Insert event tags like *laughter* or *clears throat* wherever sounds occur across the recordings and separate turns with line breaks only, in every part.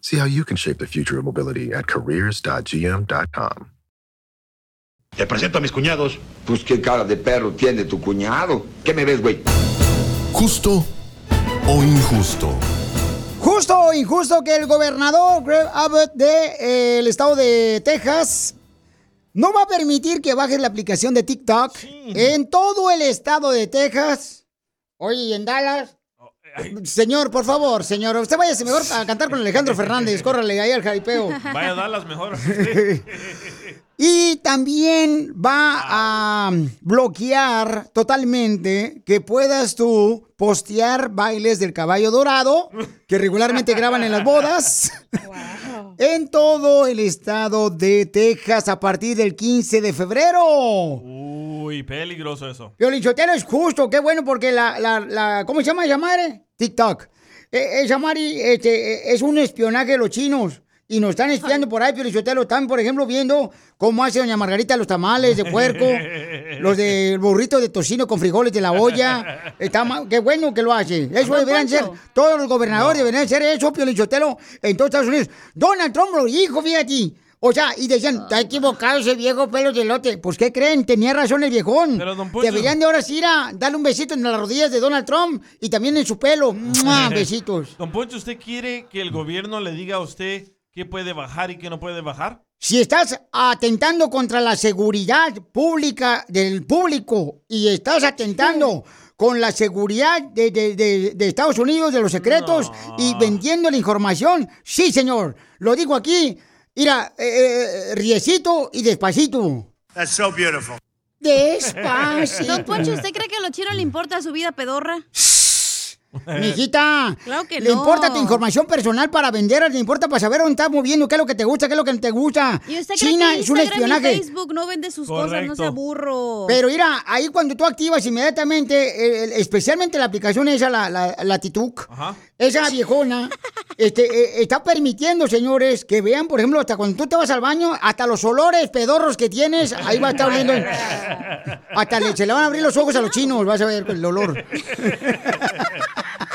See how you can shape the future of mobility at careers.gm.com.
Te presento a mis cuñados.
Pues qué cara de perro tiene tu cuñado. ¿Qué me ves, güey?
¿Justo o injusto?
Justo o injusto que el gobernador Greg Abbott del estado de Texas no va a permitir que bajes la aplicación de TikTok en todo el estado de Texas. Oye, ¿y en Dallas? Señor, por favor, señor, usted váyase mejor a cantar con Alejandro Fernández, *laughs* córrale ahí al jaripeo.
Vaya a Dallas mejor. *laughs*
Y también va a bloquear totalmente que puedas tú postear bailes del caballo dorado que regularmente graban en las bodas en todo el estado de Texas a partir del 15 de febrero.
Uy, peligroso eso.
Piolichotero es justo, qué bueno porque la, la, la ¿cómo se llama Yamare? TikTok. Eh, eh, Yamari este, eh, es un espionaje de los chinos. Y nos están espiando por ahí, Piolichotelo. Están, por ejemplo, viendo cómo hace doña Margarita los tamales de puerco, *laughs* los del burrito de tocino con frijoles de la olla. Está qué bueno que lo hace. Eso deberían ser, todos los gobernadores deberían ser eso, Piolichotelo, en todos Estados Unidos. Donald Trump lo dijo, fíjate. O sea, y decían, está equivocado ese viejo pelo de lote. Pues, ¿qué creen? Tenía razón el viejón.
Pero, don Poncho-
Deberían de ahora sí ir a darle un besito en las rodillas de Donald Trump y también en su pelo. ¡Mua! *laughs* Besitos.
Don Poncho, ¿usted quiere que el gobierno le diga a usted qué puede bajar y qué no puede bajar?
Si estás atentando contra la seguridad pública del público y estás atentando con la seguridad de, de- de- de Estados Unidos, de los secretos, y vendiendo la información, sí, señor, lo digo aquí, mira, eh, eh, riecito y despacito.
That's so beautiful.
Despacito.
Don Poncho, ¿usted cree que a los chinos le importa su vida pedorra?
Mijita,
Claro que
le
no.
importa tu información personal para vender, le importa para saber dónde estás moviendo, qué es lo que te gusta, qué es lo que no te gusta.
¿Y usted cree
China
que
es un espionaje.
Facebook no vende sus cosas? No sea burro.
Pero mira, ahí cuando tú activas inmediatamente, eh, especialmente la aplicación esa, la, la, la Tituk, esa viejona, este, eh, está permitiendo, señores, que vean, por ejemplo, hasta cuando tú te vas al baño, hasta los olores pedorros que tienes, ahí va a estar oliendo. Hasta le- se le van a abrir los ojos a los chinos, vas a ver el olor.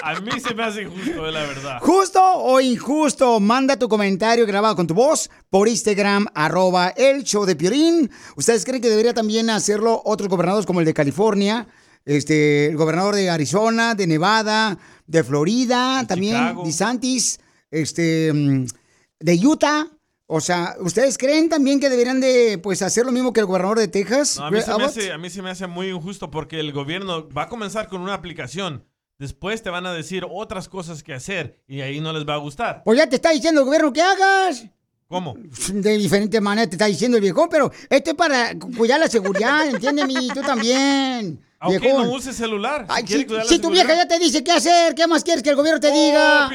A mí se me hace injusto, eh, la verdad.
¿Justo o injusto? Manda tu comentario grabado con tu voz por Instagram, arroba el show de Piorín. ¿Ustedes creen que debería también hacerlo otros gobernadores como el de California? Este, el gobernador de Arizona, de Nevada, de Florida, también
Chicago.
DeSantis, este, mm, de Utah. O sea, ¿ustedes creen también que deberían de pues hacer lo mismo que el gobernador de Texas?
No, a, mí se me hace, a mí se me hace muy injusto porque el gobierno va a comenzar con una aplicación. Después te van a decir otras cosas que hacer y ahí no les va a gustar.
Pues ya te está diciendo el gobierno que hagas.
¿Cómo?
De diferente manera te está diciendo el viejón, pero esto es para cu- cuidar la seguridad, *laughs* entiéndeme, y tú también.
Aunque
viejón.
no use celular.
Ay, si, tu
seguridad.
vieja ya te dice qué hacer, ¿qué más quieres que el gobierno te diga?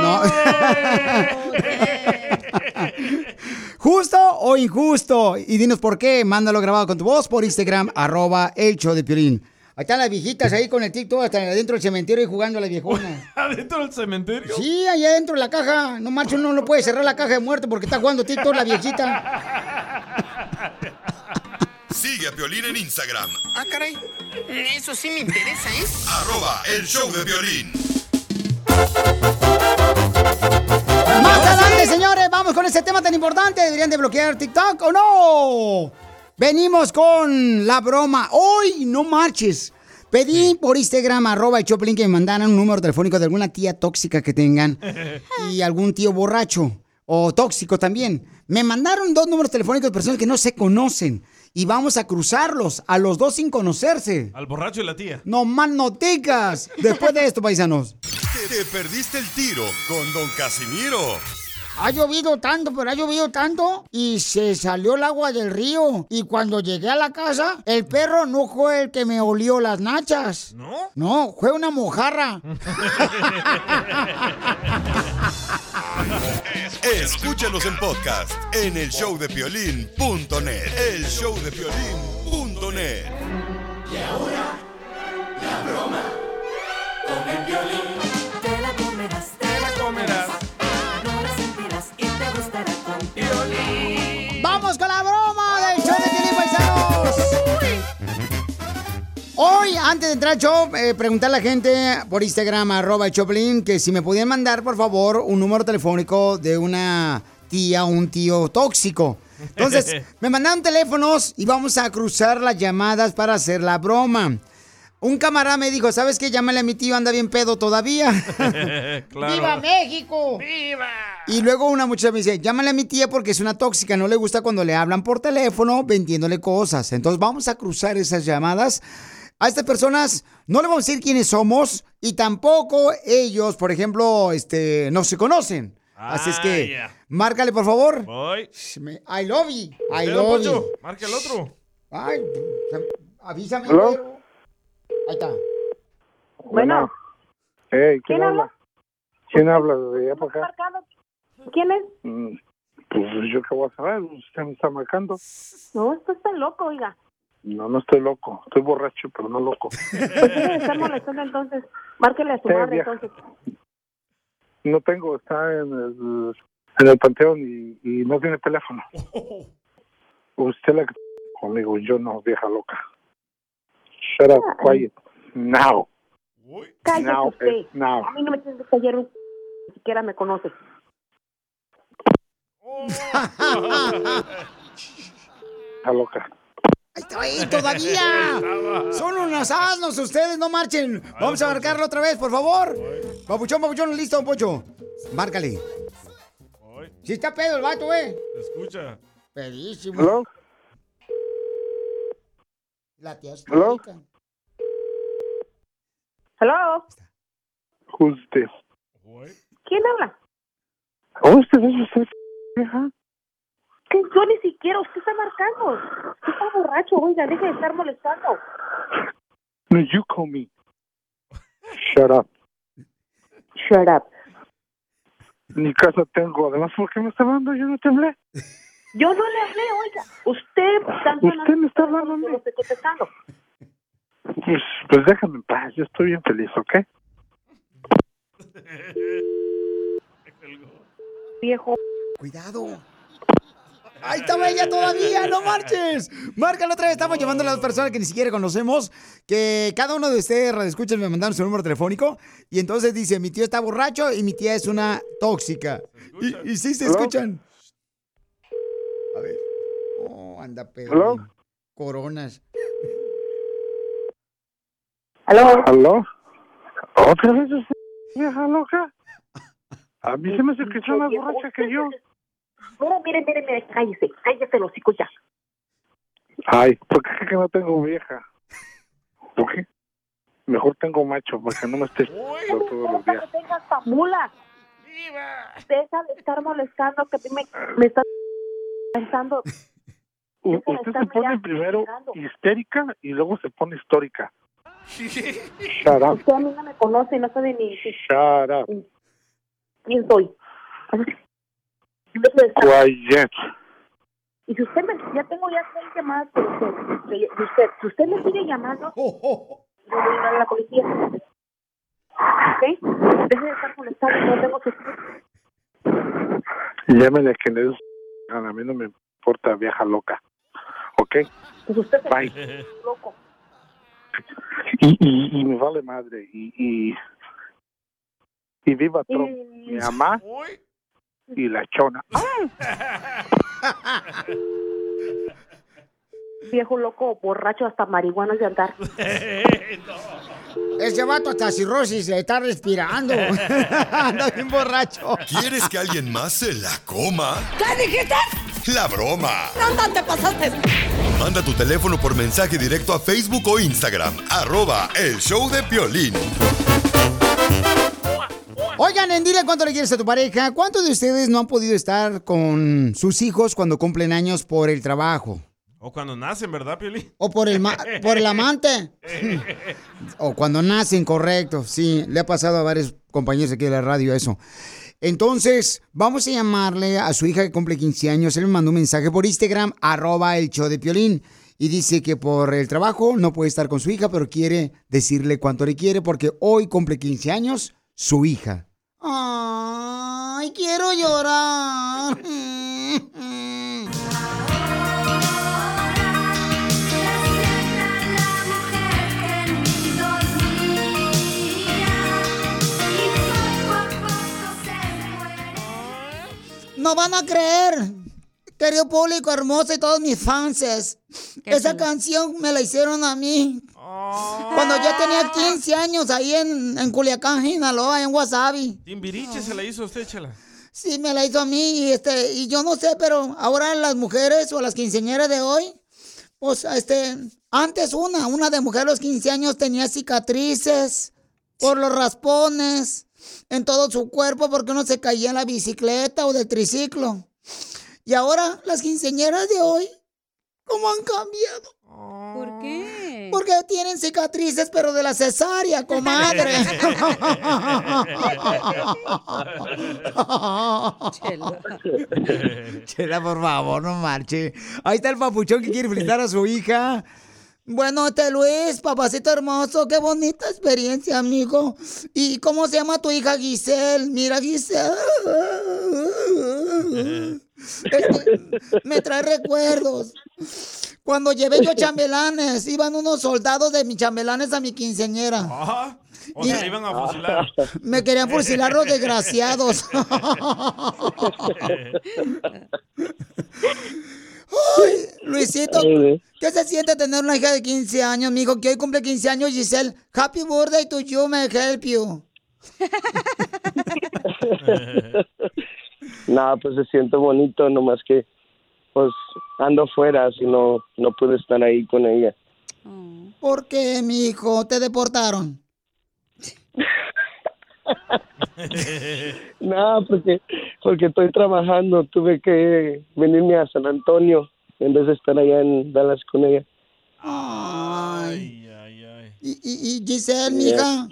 No. *laughs* ¿Justo o injusto? Y dinos por qué. Mándalo grabado con tu voz por Instagram, arroba el show de Piolín. Ahí están las viejitas ahí con el TikTok hasta adentro del cementerio y jugando a la viejona. *laughs*
¿Adentro del cementerio?
Sí, allá adentro de la caja. No marcho, uno no puede cerrar la caja de muerte porque está jugando TikTok la viejita.
Sigue a Piolín en Instagram,
Ah, caray. Eso sí me interesa, ¿eh?
arroba el show de violín.
Más adelante, señores, vamos con este tema tan importante. ¿Deberían de bloquear TikTok o no? Venimos con la broma. Hoy no marches. Pedí por Instagram, arroba el Choplin, que me mandaran un número telefónico de alguna tía tóxica que tengan *laughs* y algún tío borracho o tóxico también. Me mandaron dos números telefónicos de personas que no se conocen. Y vamos a cruzarlos, a los dos sin conocerse.
Al borracho y la tía.
No más noticas. Después de esto, paisanos.
Te perdiste el tiro con Don Casimiro.
Ha llovido tanto, pero ha llovido tanto y se salió el agua del río. Y cuando llegué a la casa, el perro no fue el que me olió las nachas.
¿No?
No, fue una mojarra. *laughs*
Escúchanos en podcast en el showdepiolín.net. El showdepiolín.net.
Y ahora, la broma con el violín.
Hoy, antes de entrar al show, eh, preguntar a la gente por Instagram, arroba Choplin, que si me podían mandar, por favor, un número telefónico de una tía o un tío tóxico. Entonces, *laughs* me mandaron teléfonos y vamos a cruzar las llamadas para hacer la broma. Un camarada me dijo, ¿sabes qué? Llámale a mi tío, anda bien pedo todavía. *laughs* *laughs*
claro.
¡Viva México! ¡Viva! Y luego una muchacha me dice, llámale a mi tía porque es una tóxica, no le gusta cuando le hablan por teléfono vendiéndole cosas. Entonces vamos a cruzar esas llamadas. A estas personas no le vamos a decir quiénes somos y tampoco ellos, por ejemplo, este, no se conocen. Así es que,
Ah, ya.
márcale, por favor.
Voy.
I love you. I love you.
marca el otro.
Ay, avísame. Güero. Ahí está.
Bueno. Hey, ¿quién,
¿Quién
habla? ¿Quién habla de allá para acá?
¿Quién es?
Mm, Pues yo qué voy a saber, usted me está marcando.
No, esto está loco, oiga.
No, no estoy loco, estoy borracho, pero no loco.
¿Por qué me está molestando entonces? Márquele a su
Sí,
madre entonces.
No tengo, está en el, en el panteón y, y no tiene teléfono. Usted la que conmigo, yo no, vieja loca. Shut up, quiet, now.
Cállese
Now
usted.
now.
A mí no me tienes que callar un... Ni siquiera me conoce. *laughs*
Vieja loca.
¡Ay, todavía! Son unos asnos ustedes, no marchen. Vamos a marcarlo otra vez, por favor. Papuchón, papuchón, listo, don Pocho. Márcale. Si está pedo el vato, eh.
Escucha.
Pedísimo.
Hello?
La tía
Hello?
Hello.
Who's this?
¿Quién habla?
Oh, usted es usted, vieja.
Que yo ni siquiera, usted está marcando. Usted está borracho, oiga, deje de estar molestando.
No, you call me. Shut up.
Shut up.
Ni casa tengo. Además, ¿por qué me está hablando? Yo no te hablé.
Yo no le hablé, oiga. Usted está
Usted me está hablando.
Lo estoy contestando.
Pues, pues déjame en paz. Yo estoy bien feliz, ¿ok?
Viejo.
Cuidado. Ahí estaba ella todavía, no marches. Márcalo otra vez. Estamos llamando a las personas que ni siquiera conocemos. Que cada uno de ustedes, escuchen, me mandaron su número telefónico. Y entonces dice: Mi tío está borracho y mi tía es una tóxica. Y, y sí se escuchan. A ver. Oh, anda pedo.
¿Hello?
Coronas.
¿Aló?
¿Aló? ¿Otra vez usted, *laughs* vieja loca? A mí se me hace que está más borracha que yo.
Mira, mire, mire, mire, cállese, cállese los hocico ya.
Ay, ¿por qué cree que no tengo vieja? ¿Por qué? Mejor tengo macho, porque no me estés todos los días.
que tengas mula. Deja de estar molestando, que a mí me, me está pensando.
Usted se pone primero histérica y luego se pone histórica. Shut up.
Usted a mí no me conoce, no sabe ni
Shut up.
quién soy. De
Quiet.
Y si usted me, ya tengo ya seis llamadas por usted, de de usted, si usted me sigue llamando, *laughs* yo voy a llamar a la policía. ¿Ok? Deje de estar molestando, no tengo que...
Llámele a quien es. A mí no me importa, vieja loca. ¿Ok?
Pues usted
Bye.
es loco.
Y, y, y me vale madre. Y, y, y viva Trump.
Y-
Mi mamá y la chona. *laughs*
Viejo loco, borracho, hasta marihuana de andar. *laughs*
Ese vato hasta cirrosis le está respirando. *laughs* Anda bien borracho.
¿Quieres que alguien más se la coma?
¿Qué dijiste?
La broma.
No, te pasaste.
Manda tu teléfono por mensaje directo a Facebook o Instagram. Arroba el show de Piolín.
Oigan, en dile cuánto le quieres a tu pareja. ¿Cuántos de ustedes no han podido estar con sus hijos cuando cumplen años por el trabajo?
O cuando nacen, ¿verdad, Piolín?
O por el, ma- por el amante. *laughs* O cuando nacen, correcto. Sí, le ha pasado a varios compañeros aquí de la radio eso. Entonces, vamos a llamarle a su hija que cumple 15 años. Él me mandó un mensaje por Instagram, arroba el show de Piolín. Y dice que por el trabajo no puede estar con su hija, pero quiere decirle cuánto le quiere porque hoy cumple 15 años su hija. Ay, quiero llorar. *laughs* No van a creer, querido público hermoso y todos mis fans. Esa canción me la hicieron a mí. Cuando ya tenía 15 años ahí en, en Culiacán, Sinaloa, en Wasabi.
Timbiriche se la hizo a usted, chela.
Sí, me la hizo a mí y este y yo no sé, pero ahora las mujeres o las quinceañeras de hoy, pues este, antes una, una de mujer a los 15 años tenía cicatrices por los raspones en todo su cuerpo porque uno se caía en la bicicleta o del triciclo. Y ahora las quinceañeras de hoy, ¿cómo han cambiado?
¿Por qué?
Porque tienen cicatrices, pero de la cesárea, comadre. *laughs* *laughs* Chela, por favor, no marche. Ahí está el papuchón que quiere felicitar a su hija. Bueno, este Luis, papacito hermoso, qué bonita experiencia, amigo. ¿Y cómo se llama tu hija Giselle? Mira, Giselle. Este, me trae recuerdos. Cuando llevé yo chambelanes, iban unos soldados de mis chambelanes a mi quinceañera.
Ajá. O se le iban a fusilar.
Me querían fusilar los desgraciados. *laughs* Ay, Luisito, ¿qué se siente tener una hija de 15 años, mijo? Que hoy cumple 15 años, Giselle. Happy birthday to you, may help you. *laughs*
Nada, pues se siente bonito, nomás que pues ando fuera, si no, no pude estar ahí con ella.
¿Por qué, mijo? ¿Te deportaron? *laughs*
Nada, porque, porque estoy trabajando, tuve que venirme a San Antonio en vez de estar allá en Dallas con ella.
Ay. ¿Y, y, y Giselle, mija?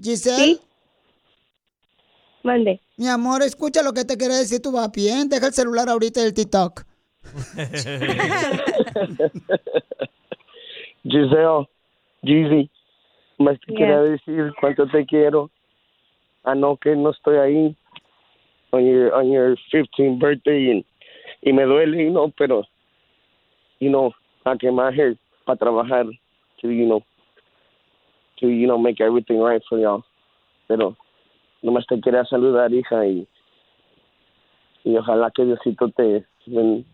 Giselle.
Mande.
Mi amor, escucha lo que te quiere decir tu bien. Deja el celular ahorita del TikTok. *laughs*
Giselle, Jeezy, más te
Yeah.
quería decir cuánto te quiero. I know que no estoy ahí on your, on your 15th birthday and, y me duele, you know, pero, you know, I came out here para trabajar to, you know, to, you know, make everything right for y'all. Pero nomás te quería saludar, hija, y, y ojalá que Diosito te, ven-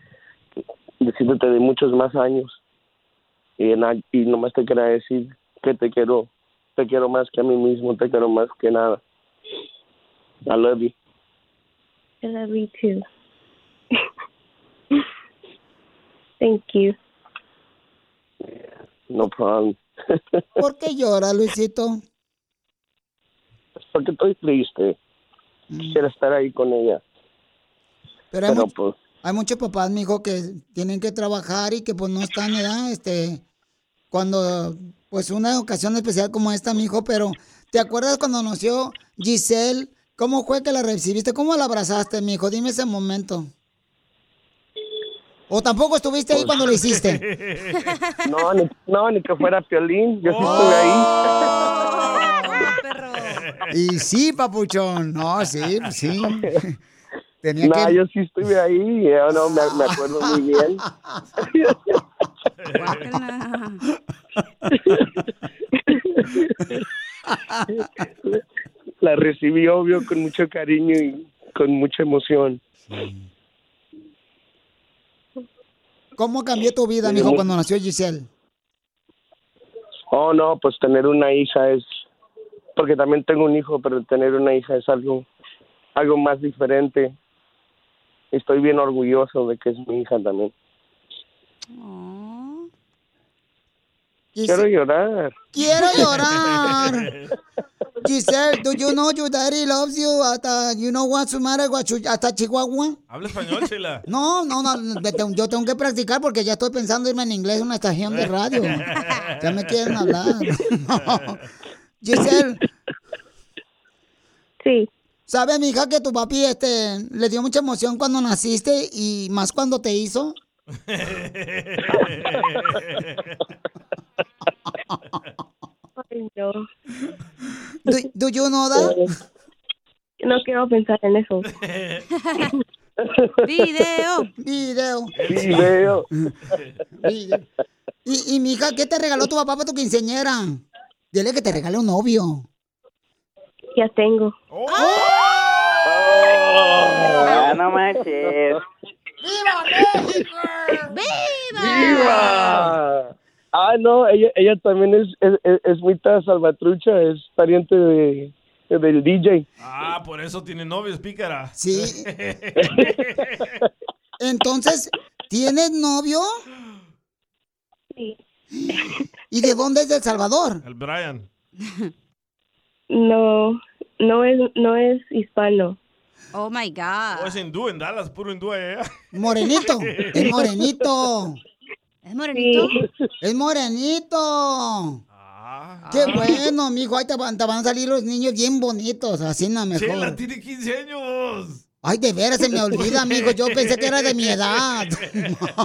Diosito te dé muchos más años. Y, na- y nomás te quería decir que te quiero, te quiero más que a mí mismo, te quiero más que nada. I love you.
I love you too. *laughs* Thank you.
No problem. *laughs*
¿Por qué llora, Luisito?
Porque estoy triste. Quisiera estar ahí con ella.
Pero hay,
Pero
mu-
pues,
hay muchos papás, mijo, que tienen que trabajar y que pues no están, ¿verdad? Este, cuando, pues una ocasión especial como esta, mijo, pero ¿te acuerdas cuando nació Giselle? ¿Cómo fue que la recibiste? ¿Cómo la abrazaste, mijo? Dime ese momento. ¿O tampoco estuviste ahí cuando lo hiciste? *laughs*
no, ni, no, ni que fuera Piolín. Yo sí estuve ahí.
Y sí, papuchón. No, sí, sí. *laughs* Tenía
no,
que...
yo sí estuve ahí. Yo no me, me acuerdo muy bien. *laughs* La recibí, obvio, con mucho cariño y con mucha emoción.
¿Cómo cambió tu vida, mijo, cuando nació Giselle?
Oh, no, pues tener una hija es... Porque también tengo un hijo, pero tener una hija es algo, algo más diferente. estoy bien orgulloso de que es mi hija también. Quiero llorar.
Quiero llorar. *laughs* Giselle, do you know your daddy loves you? Hasta, you know what's the matter with you- hasta Chihuahua.
Habla español, Chela. *laughs*
No, no, no, yo tengo que practicar porque ya estoy pensando irme en inglés a una estación de radio. Ya me quieren hablar. *laughs* No. Giselle. *laughs*
Sí.
¿Sabes, mija, que tu papi este, le dio mucha emoción cuando naciste y más cuando te hizo? *laughs*
Ay, no.
Do, do you know that?
No quiero pensar en eso. *laughs*
Video. Video.
Video.
Video. Y, y mija, ¿qué te regaló tu papá para tu quinceñera? Dile que te regale un novio.
Ya tengo.
Ah, no manches.
¡Viva! Ah, no, ella, ella también es, es, es, es mitad salvatrucha, es pariente de, del DJ.
Ah, por eso tiene novios, pícara.
Sí. *laughs* Entonces, ¿tienes novio?
Sí.
¿Y de dónde es de El Salvador?
El Brian.
No, no es, no es hispano.
Oh my God.
O es hindú en Dallas, puro hindú allá.
Morenito. *laughs* Es morenito.
¿Es morenito?
Es morenito. Qué bueno, mijo. Ahí te van, te van a salir los niños bien bonitos. Así no mejor.
Chela tiene 15 años.
Ay, de veras se me *laughs* olvida, amigo. Yo pensé que era de mi edad. *laughs*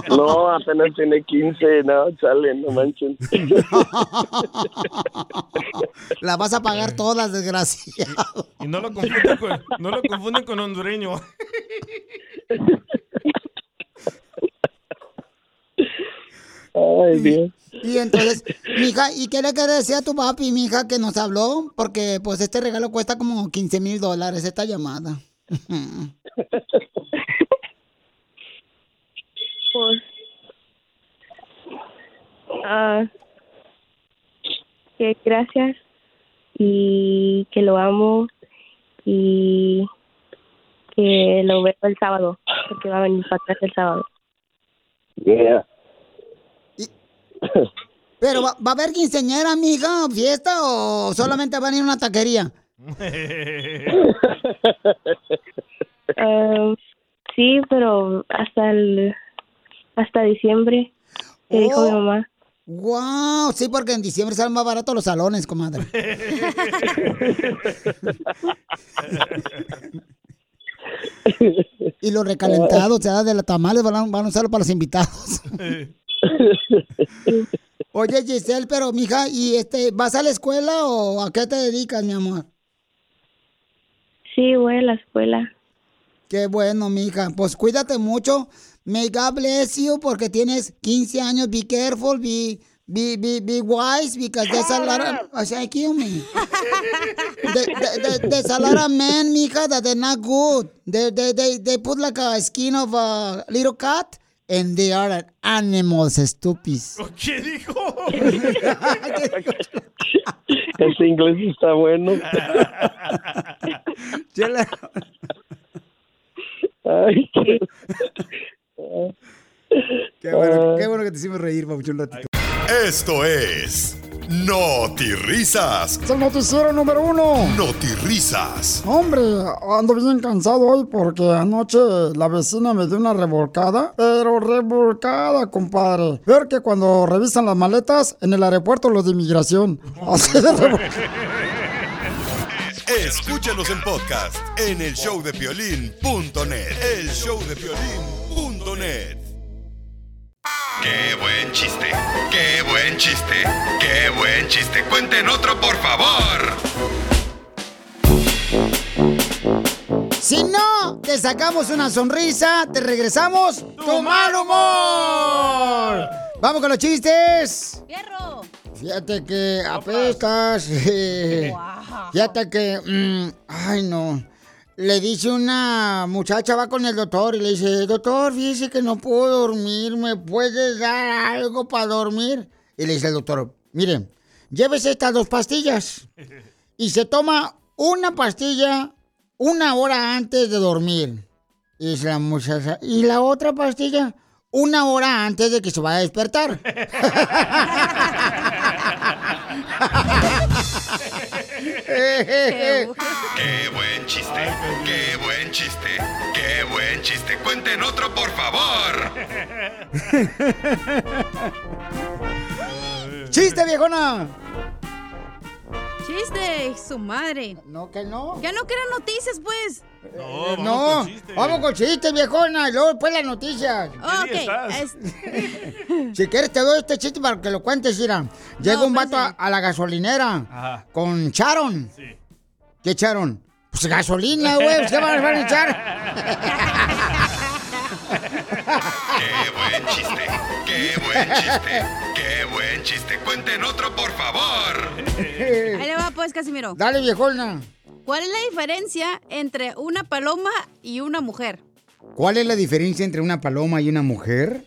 No, apenas tiene 15, no, chale, no manchen. *laughs*
La vas a pagar todas, desgraciado.
Y no lo confunden con, no lo confunden con hondureño.
Ay, Dios.
Y entonces, mija, ¿y qué le decir a tu papi, mija, que nos habló? Porque, pues, este regalo cuesta como 15 mil dólares, esta llamada.
Pues, ah, que gracias y que lo amo y que lo veo el sábado, porque va a venir para atrás el sábado.
Yeah.
Pero, ¿va, va a haber quinceañera, mija, fiesta o solamente van a ir a una taquería?
Ah, sí, pero hasta el hasta diciembre, que dijo mi mamá.
Wow, sí, porque en diciembre salen más baratos los salones, comadre. y los recalentados, o sea, de los tamales van a, van a usarlo para los invitados. Oye, Giselle, pero mija, ¿y este, vas a la escuela o a qué te dedicas, mi amor?
Sí, voy a la escuela.
Qué bueno, mija. Pues cuídate mucho. May God bless you porque tienes 15 años. Be careful, be, be, be, be wise because there's a lot of... O sea, kill me. There- there- there- There's a lot of men, mija, that they're not good. They, they, they, they put like a skin of a little cat and they are animals, stupid. *laughs*
¿Qué dijo? *laughs* *laughs*
Ese inglés está bueno. *laughs* Ay, qué...
Qué bueno, qué bueno que te hicimos reír, Pabuchón, un ratito.
Esto es Risas.
Es el noticiero número uno.
Risas.
Hombre, ando bien cansado hoy porque anoche la vecina me dio una revolcada, pero revolcada, compadre. Ver que cuando revisan las maletas en el aeropuerto los de inmigración. *laughs* Así de
Escúchanos en podcast en el showdepiolín.net. El showdepiolín.net. Qué buen chiste, qué buen chiste, qué buen chiste. Cuenten otro, por favor.
Si no te sacamos una sonrisa, te regresamos tu mal humor. Vamos con los chistes.
¡Fierro!
Fíjate que apestas. *laughs* Fíjate que. mm, ay, no. Le dice una muchacha, va con el doctor y le dice: Doctor, fíjese que no puedo dormir, ¿me puede dar algo para dormir? Y le dice el doctor: Mire, llévese estas dos pastillas *laughs* y se toma una pastilla una hora antes de dormir. Y dice la muchacha, ¿y la otra pastilla? Una hora antes de que se vaya a despertar. *laughs* *laughs* *laughs*
¡Qué buen chiste! ¡Qué buen chiste! ¡Qué buen chiste! ¡Cuenten otro, por favor!
¡Chiste, viejona!
Chiste, su madre.
No, que no.
Ya no quieran noticias, pues.
Eh, no, vamos con chistes, viejona, y luego después las noticias.
Ok, es- *laughs*
Si quieres te doy este chiste para que lo cuentes, Ira. Llega un vato a, a la gasolinera
Ajá.
con Charon. ¿Qué Charon? Pues gasolina, güey, ¿qué van a echar? *laughs*
¡Qué buen chiste! ¡Qué buen chiste! ¡Qué buen chiste! ¡Cuenten otro, por favor! *laughs*
Ahí le va, pues, Casimiro.
Dale, viejona.
¿Cuál es la diferencia entre una paloma y una mujer?
¿Cuál es la diferencia entre una paloma y una mujer?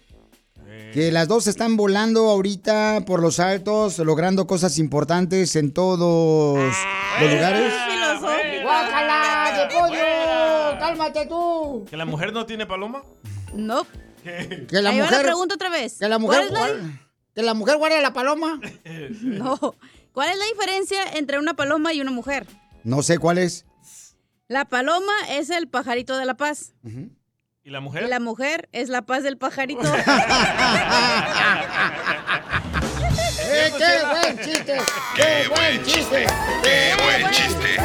Que las dos están volando ahorita por los altos, logrando cosas importantes en todos los lugares. ¡Guácala, de pollo! ¡Cálmate tú!
¿Que la mujer no tiene paloma?
No.
¿Qué?
Que la
Ahí va la
mujer.
pregunta otra vez.
Que la mujer.
¿Cuál es la-
guarda- Que la mujer guarde la paloma. *laughs*
No. ¿Cuál es la diferencia entre una paloma y una mujer?
No sé cuál es.
La paloma es el pajarito de la paz.
¿Y la
Y
mujer?
la mujer es la paz del pajarito. *laughs*
¡Eh, qué buen chiste!
¡Qué buen chiste! ¡Qué buen chiste!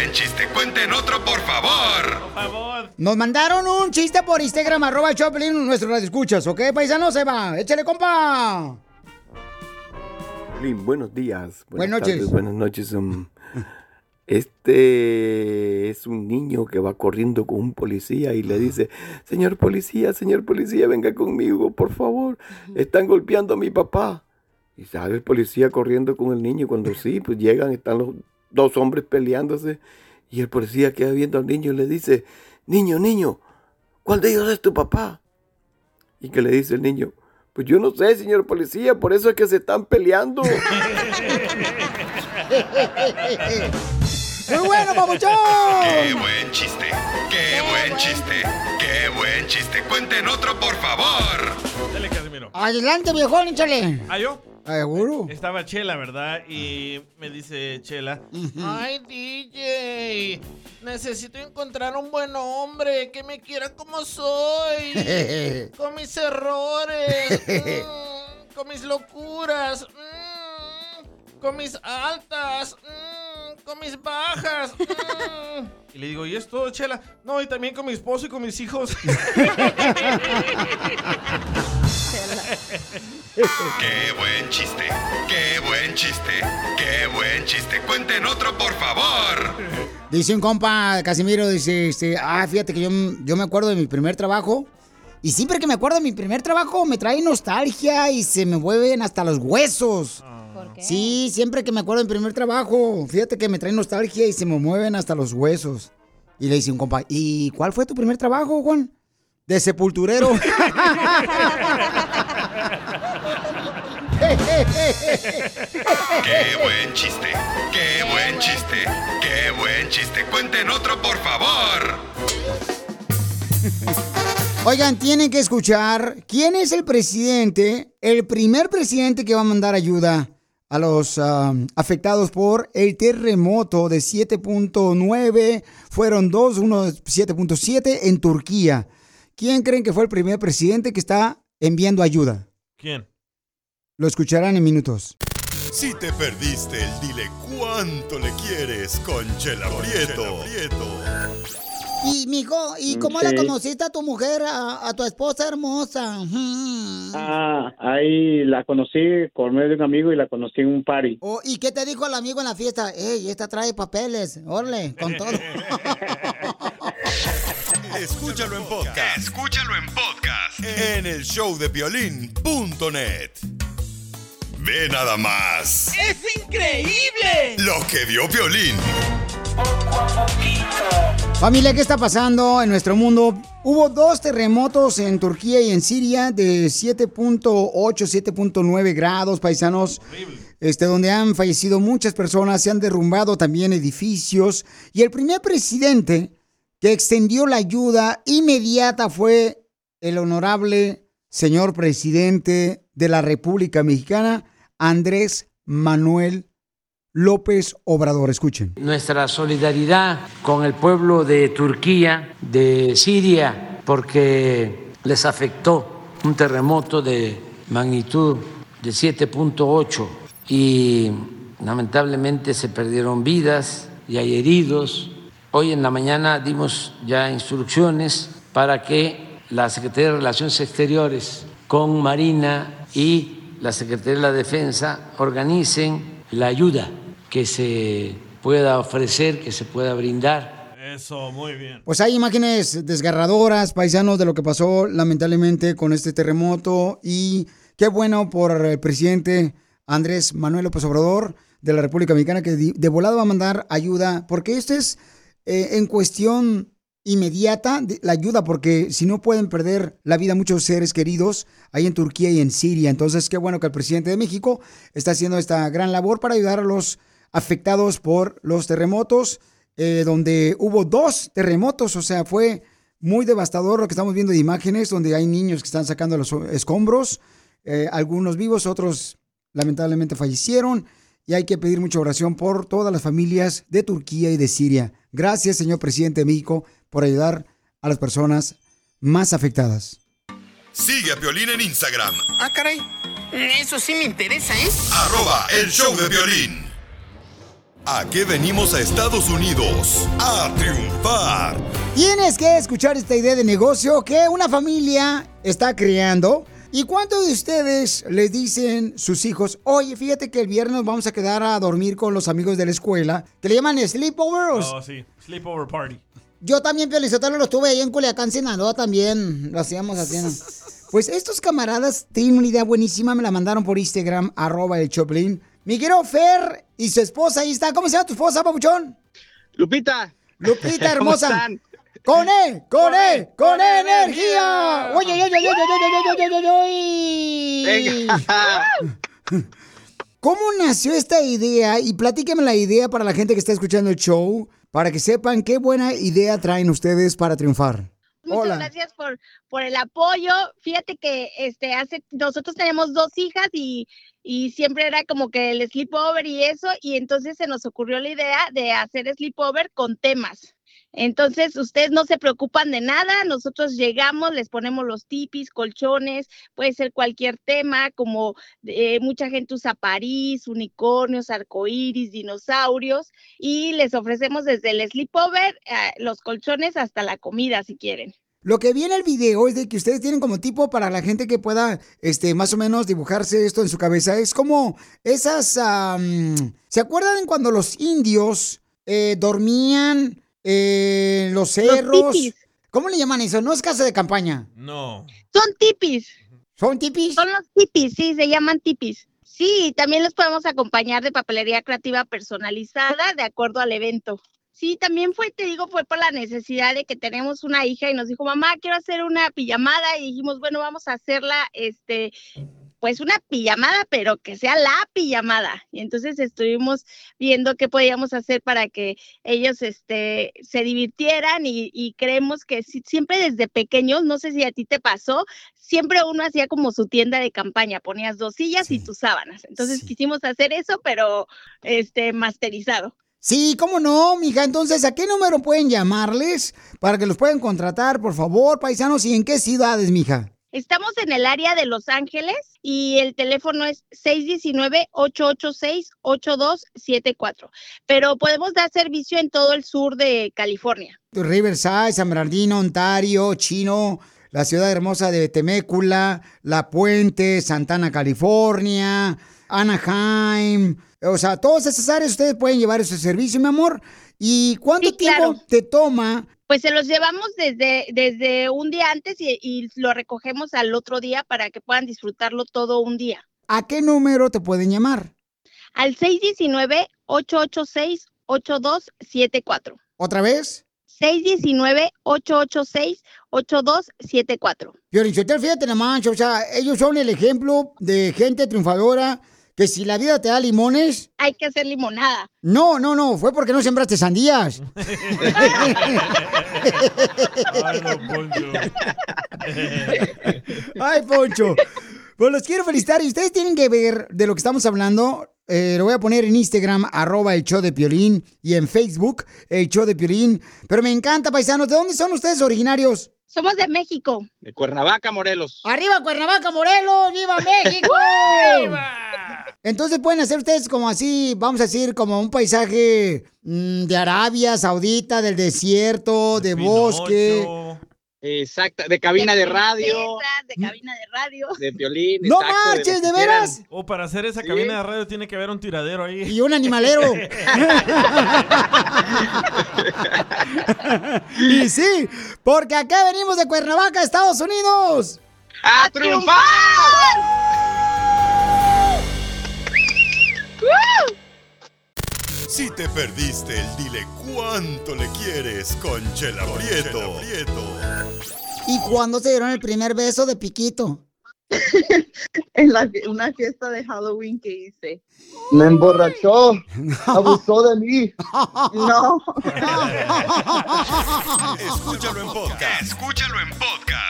¡Qué buen chiste! ¡Cuenten otro, por favor!
Por favor.
Nos mandaron un chiste por Instagram, arroba Choplin, nuestro radio escuchas, ¿ok? Paisano, se va. Échale, compa.
Buenos días.
Buenas
tardes,
noches.
buenas noches. um, *laughs* este es un niño que va corriendo con un policía y le dice, señor policía, señor policía, venga conmigo, por favor. Están golpeando a mi papá. Y sale el policía corriendo con el niño. Cuando sí, pues llegan, están los dos hombres peleándose. Y el policía queda viendo al niño y le dice, niño, niño, ¿cuál de ellos es tu papá? Y que le dice el niño, pues yo no sé, señor policía, por eso es que se están peleando. *laughs*
¡Muy bueno, papuchón!
¡Qué buen chiste! ¡Qué buen chiste! ¡Qué buen chiste! ¡Cuenten otro, por favor!
Dale, Casimiro.
Adelante, viejón, échale.
¿Ah, yo?
Seguro.
Estaba Chela, ¿verdad? Y me dice Chela, ay DJ, necesito encontrar un buen hombre que me quiera como soy, *laughs* con mis errores, mm, con mis locuras, mm, con mis altas, mm, con mis bajas. mm". *laughs* Y le digo, ¿y es todo, Chela? No, y también con mi esposo y con mis hijos. *laughs*
¡Qué buen chiste! ¡Qué buen chiste! ¡Qué buen chiste! ¡Cuenten otro, por favor!
Dice un compa, Casimiro, dice, este, ah, fíjate que yo, yo me acuerdo de mi primer trabajo. Y siempre que me acuerdo de mi primer trabajo me trae nostalgia y se me mueven hasta los huesos.
¿Por qué?
Sí, siempre que me acuerdo de mi primer trabajo, fíjate que me trae nostalgia y se me mueven hasta los huesos. Y le dice un compa, ¿y cuál fue tu primer trabajo, Juan? De sepulturero. *laughs*
¡Qué buen chiste! ¡Qué buen chiste! ¡Qué buen chiste! ¡Cuenten otro, por favor!
Oigan, tienen que escuchar quién es el presidente, el primer presidente que va a mandar ayuda a los ah, afectados por el terremoto de 7.9. Fueron dos, uno de 7.7 en Turquía. ¿Quién creen que fue el primer presidente que está enviando ayuda?
¿Quién?
Lo escucharán en minutos.
Si te perdiste el dile cuánto le quieres con Chela Prieto.
Y, mijo, ¿y cómo
Sí.
la conociste a tu mujer, a, a tu esposa hermosa?
Ah, ahí la conocí por medio de un amigo y la conocí en un party.
Oh, ¿Y qué te dijo el amigo en la fiesta? Ey, esta trae papeles, órale, con todo. *laughs* *laughs*
Escúchalo en podcast. Escúchalo en podcast. En el show de violín.net. Ve nada más.
¡Es increíble!
Lo que vio violín.
Familia, ¿qué está pasando en nuestro mundo? Hubo dos terremotos en Turquía y en Siria de 7.8, 7.9 grados, paisanos, este, donde han fallecido muchas personas, se han derrumbado también edificios. Y el primer presidente que extendió la ayuda inmediata fue el honorable señor presidente de la República Mexicana, Andrés Manuel López Obrador. Escuchen.
Nuestra solidaridad con el pueblo de Turquía, de Siria, porque les afectó un terremoto de magnitud de 7.8 y lamentablemente se perdieron vidas y hay heridos. Hoy en la mañana dimos ya instrucciones para que la Secretaría de Relaciones Exteriores con Marina y la Secretaría de la Defensa organicen la ayuda que se pueda ofrecer, que se pueda brindar.
Eso, muy bien.
Pues hay imágenes desgarradoras, paisanos, de lo que pasó lamentablemente con este terremoto y qué bueno por el presidente Andrés Manuel López Obrador de la República Mexicana que de de volado va a mandar ayuda, porque esto es eh, en cuestión inmediata la ayuda, porque si no pueden perder la vida muchos seres queridos ahí en Turquía y en Siria. Entonces, qué bueno que el presidente de México está haciendo esta gran labor para ayudar a los afectados por los terremotos, eh, donde hubo dos terremotos, o sea, fue muy devastador lo que estamos viendo de imágenes, donde hay niños que están sacando los escombros, eh, algunos vivos, otros lamentablemente fallecieron, y hay que pedir mucha oración por todas las familias de Turquía y de Siria. Gracias, señor presidente de México, por ayudar a las personas más afectadas.
Sigue a Piolín en Instagram,
Ah, caray. Eso sí me interesa, ¿eh?
arroba el show de violín. ¿A qué venimos a Estados Unidos? A triunfar.
Tienes que escuchar esta idea de negocio que una familia está creando. ¿Y cuántos de ustedes les dicen sus hijos, oye, fíjate que el viernes vamos a quedar a dormir con los amigos de la escuela, que le llaman sleepover?
Oh, sí. Sleepover party.
Yo también, Piolizotelo, lo estuve ahí en Culiacán, Sinaloa, también lo hacíamos haciendo. *laughs* Pues estos camaradas tienen una idea buenísima, me la mandaron por Instagram, arroba el Choplin. Miguel Fer y su esposa, ahí está. ¿Cómo se llama tu esposa, papuchón?
Lupita.
Lupita, *laughs*
¿Cómo
hermosa.
están?
¡Con E! ¡Con E! ¡Con E energía! ¡Oye, oye, oye, oye, oye, oye, oye, oye! *laughs* ¿Cómo nació esta idea? Y platíqueme la idea para la gente que está escuchando el show, para que sepan qué buena idea traen ustedes para triunfar.
Muchas
Hola.
gracias por, por el apoyo. Fíjate que este hace nosotros tenemos dos hijas y, y siempre era como que el sleepover y eso, y entonces se nos ocurrió la idea de hacer sleepover con temas. Entonces, ustedes no se preocupan de nada, nosotros llegamos, les ponemos los tipis, colchones, puede ser cualquier tema, como eh, mucha gente usa París, unicornios, arcoíris, dinosaurios, y les ofrecemos desde el sleepover, eh, los colchones hasta la comida si quieren.
Lo que vi en el video es de que ustedes tienen como tipo para la gente que pueda, este, más o menos dibujarse esto en su cabeza. Es como esas, am, ¿se acuerdan cuando los indios eh, dormían eh, en los cerros? ¿Cómo le llaman eso? No es casa de campaña.
No.
Son tipis.
¿Son tipis?
Son los tipis, sí, se llaman tipis. Sí, también los podemos acompañar de papelería creativa personalizada de acuerdo al evento. Sí, también fue, te digo, fue por la necesidad de que tenemos una hija y nos dijo, mamá, quiero hacer una pijamada y dijimos, bueno, vamos a hacerla, este, pues una pijamada, pero que sea la pijamada. Y entonces estuvimos viendo qué podíamos hacer para que ellos este, se divirtieran y, y creemos que si- siempre desde pequeños, no sé si a ti te pasó, siempre uno hacía como su tienda de campaña, ponías dos sillas y tus sábanas. Entonces quisimos hacer eso, pero este, masterizado.
Sí, ¿cómo no, mija? Entonces, ¿a qué número pueden llamarles para que los puedan contratar, por favor, paisanos? ¿Y en qué ciudades, mija?
Estamos en el área de Los Ángeles y el teléfono es 619-886-8274. Pero podemos dar servicio en todo el sur de California.
Riverside, San Bernardino, Ontario, Chino, la ciudad hermosa de Temécula, La Puente, Santana, California, Anaheim. O sea, todas esas áreas ustedes pueden llevar ese servicio, mi amor. ¿Y cuánto tiempo te toma?
Pues se los llevamos desde, desde un día antes y, y lo recogemos al otro día para que puedan disfrutarlo todo un día.
¿A qué número te pueden llamar?
Al 619-886-8274.
¿Otra vez?
619-886-8274.
Piolichotel, fíjate nomás, o sea, ellos son el ejemplo de gente triunfadora Que si la vida te da limones.
Hay que hacer limonada.
No, no, no, fue porque no sembraste sandías. *laughs*
Ay, no, Poncho.
Ay, Poncho. Pues los quiero felicitar y ustedes tienen que ver de lo que estamos hablando. Eh, lo voy a poner en Instagram, arroba el show de Piolín, y en Facebook, el show de Piolín. Pero me encanta, paisanos. ¿De dónde son ustedes originarios?
Somos de México.
De Cuernavaca, Morelos.
¡Arriba Cuernavaca, Morelos! ¡Viva México! *laughs* Entonces pueden hacer ustedes como así, vamos a decir, como un paisaje mm, de Arabia Saudita, del desierto, de bosque.
Exacto, de cabina de radio,
De cabina de radio.
de violín.
¡No
exacto,
marches, de veras!
O para hacer esa cabina de radio tiene que haber un tiradero ahí.
Y un animalero. *laughs* *laughs* y sí, porque acá venimos de Cuernavaca, Estados Unidos.
¡A triunfar!
Si te perdiste el dile cuánto le quieres con Chela Prieto.
¿Y cuándo se dieron el primer beso de Piquito? *laughs*
en la, una fiesta de Halloween que hice.
Me emborrachó, abusó de mí.
No. *laughs*
Escúchalo en podcast. Escúchalo en podcast.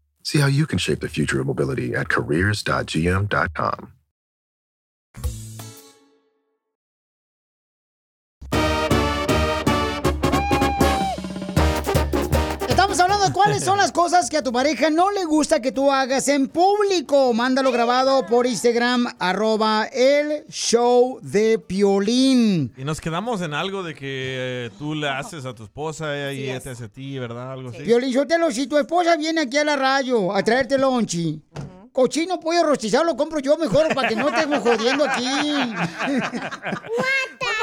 See how you can shape the future of mobility at careers.gm.com.
cuáles son las cosas que a tu pareja no le gusta que tú hagas en público. Mándalo grabado por Instagram, arroba el show de Piolín.
Y nos quedamos en algo de que eh, tú le haces a tu esposa ella y ella te hace a ti, ¿verdad? Algo así.
Piolín, Sotelo, si tu esposa viene aquí a la radio a traerte lonchi, cochino pollo rostizado lo compro yo mejor para que no *laughs* estemos jodiendo aquí.
¿Por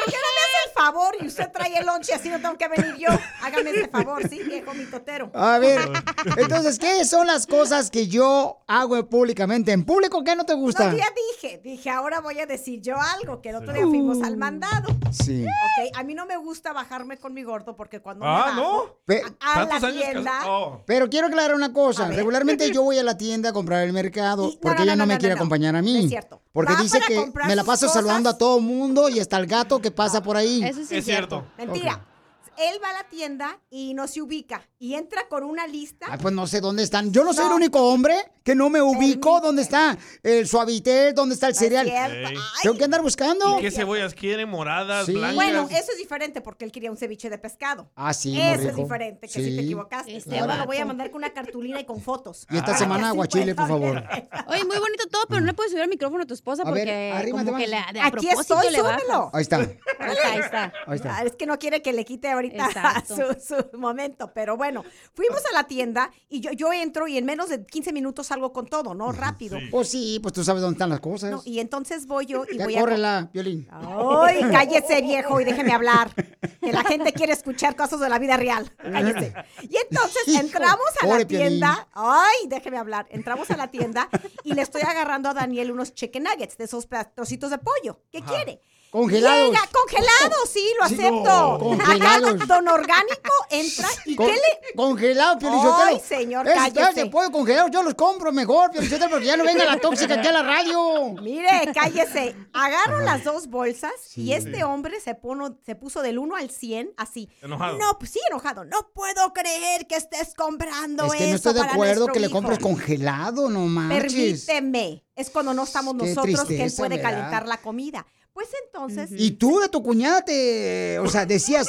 qué no me favor y usted trae el lonche así no tengo que venir yo? Hágame ese favor, sí, viejo mitotero.
A ver, entonces, ¿qué son las cosas que yo hago públicamente? ¿En público qué no te gusta?
No, ya dije, dije, ahora voy a decir yo algo, que el otro día fuimos al mandado.
Sí.
Ok, a mí no me gusta bajarme con mi gordo porque cuando me
Ah,
bajo
¿no? Pe-
a la
¿Tantos años
tienda...
Oh. Pero quiero aclarar una cosa. Regularmente yo voy a la tienda a comprar el mercado porque
no,
ella
no,
no, me
no,
quiere
no.
acompañar a mí.
No es cierto.
Porque
Va
dice que me la paso
cosas.
saludando a todo mundo y hasta el gato que pasa por ahí.
Eso sí es, cierto. Mentira. Él va a la tienda y no se ubica y entra con una lista.
Ay, pues no sé dónde están. Yo no soy el único hombre que no me ubico dónde está el suavitel, dónde está el cereal.
Ey.
Tengo que andar buscando.
¿Y qué cebollas quieren? ¿Moradas,
Sí.
blancas?
Bueno, eso es diferente porque él quería un ceviche de pescado.
Ah, sí,
Eso es diferente, que sí, te
Sí.
equivocaste.
Este
Ahora
vato.
lo voy a mandar con una cartulina y con fotos.
Y esta
Ah,
semana aguachile,
pueda
por favor. *laughs*
Oye, muy bonito todo, pero no le puedes subir el micrófono a tu esposa
A ver,
porque como que le, de a
Aquí
propósito
estoy,
le
está.
Ahí está, ahí está.
Ahí está.
Ah, Es que no quiere que le quite ahorita *laughs* Su, su momento, pero bueno, fuimos a la tienda y yo, yo entro y en menos de 15 minutos salgo con todo, ¿no? Rápido.
Pues sí, pues tú sabes dónde están las cosas.
No, y entonces voy yo y
Ya
voy a...
córrela, Violín.
¡Ay, *laughs* cállese viejo y déjeme hablar! Que la gente quiere escuchar cosas de la vida real. Cállese. Y entonces entramos a la tienda. ¡Ay, déjeme hablar! Entramos a la tienda y le estoy agarrando a Daniel unos chicken nuggets de esos trocitos de pollo. ¿Qué
Ajá.
quiere?
Congelados.
Llega, congelados, sí, lo
Sí,
acepto.
no, congelados. *laughs*
Don Orgánico entra y *laughs*
Con-
¿qué le...?
Congelados, Piolichotelo.
Ay, señor, cállese.
pedazos de pollo congelados yo los compro mejor, Piolichotelo, porque ya no venga la tóxica aquí a la radio.
Mire, cállese. Agarro las dos bolsas
Sí.
y este hombre se, pono- se puso del 1 al 100 así.
Enojado.
No, pues sí, enojado. No puedo creer que estés comprando
Es que
eso
no estoy de acuerdo que le compres congelado, no manches.
Permíteme. Es cuando no estamos
Qué
nosotros que él
tristeza
puede calentar la comida. Pues entonces...
Y tú de tu cuñada te, o sea, decías,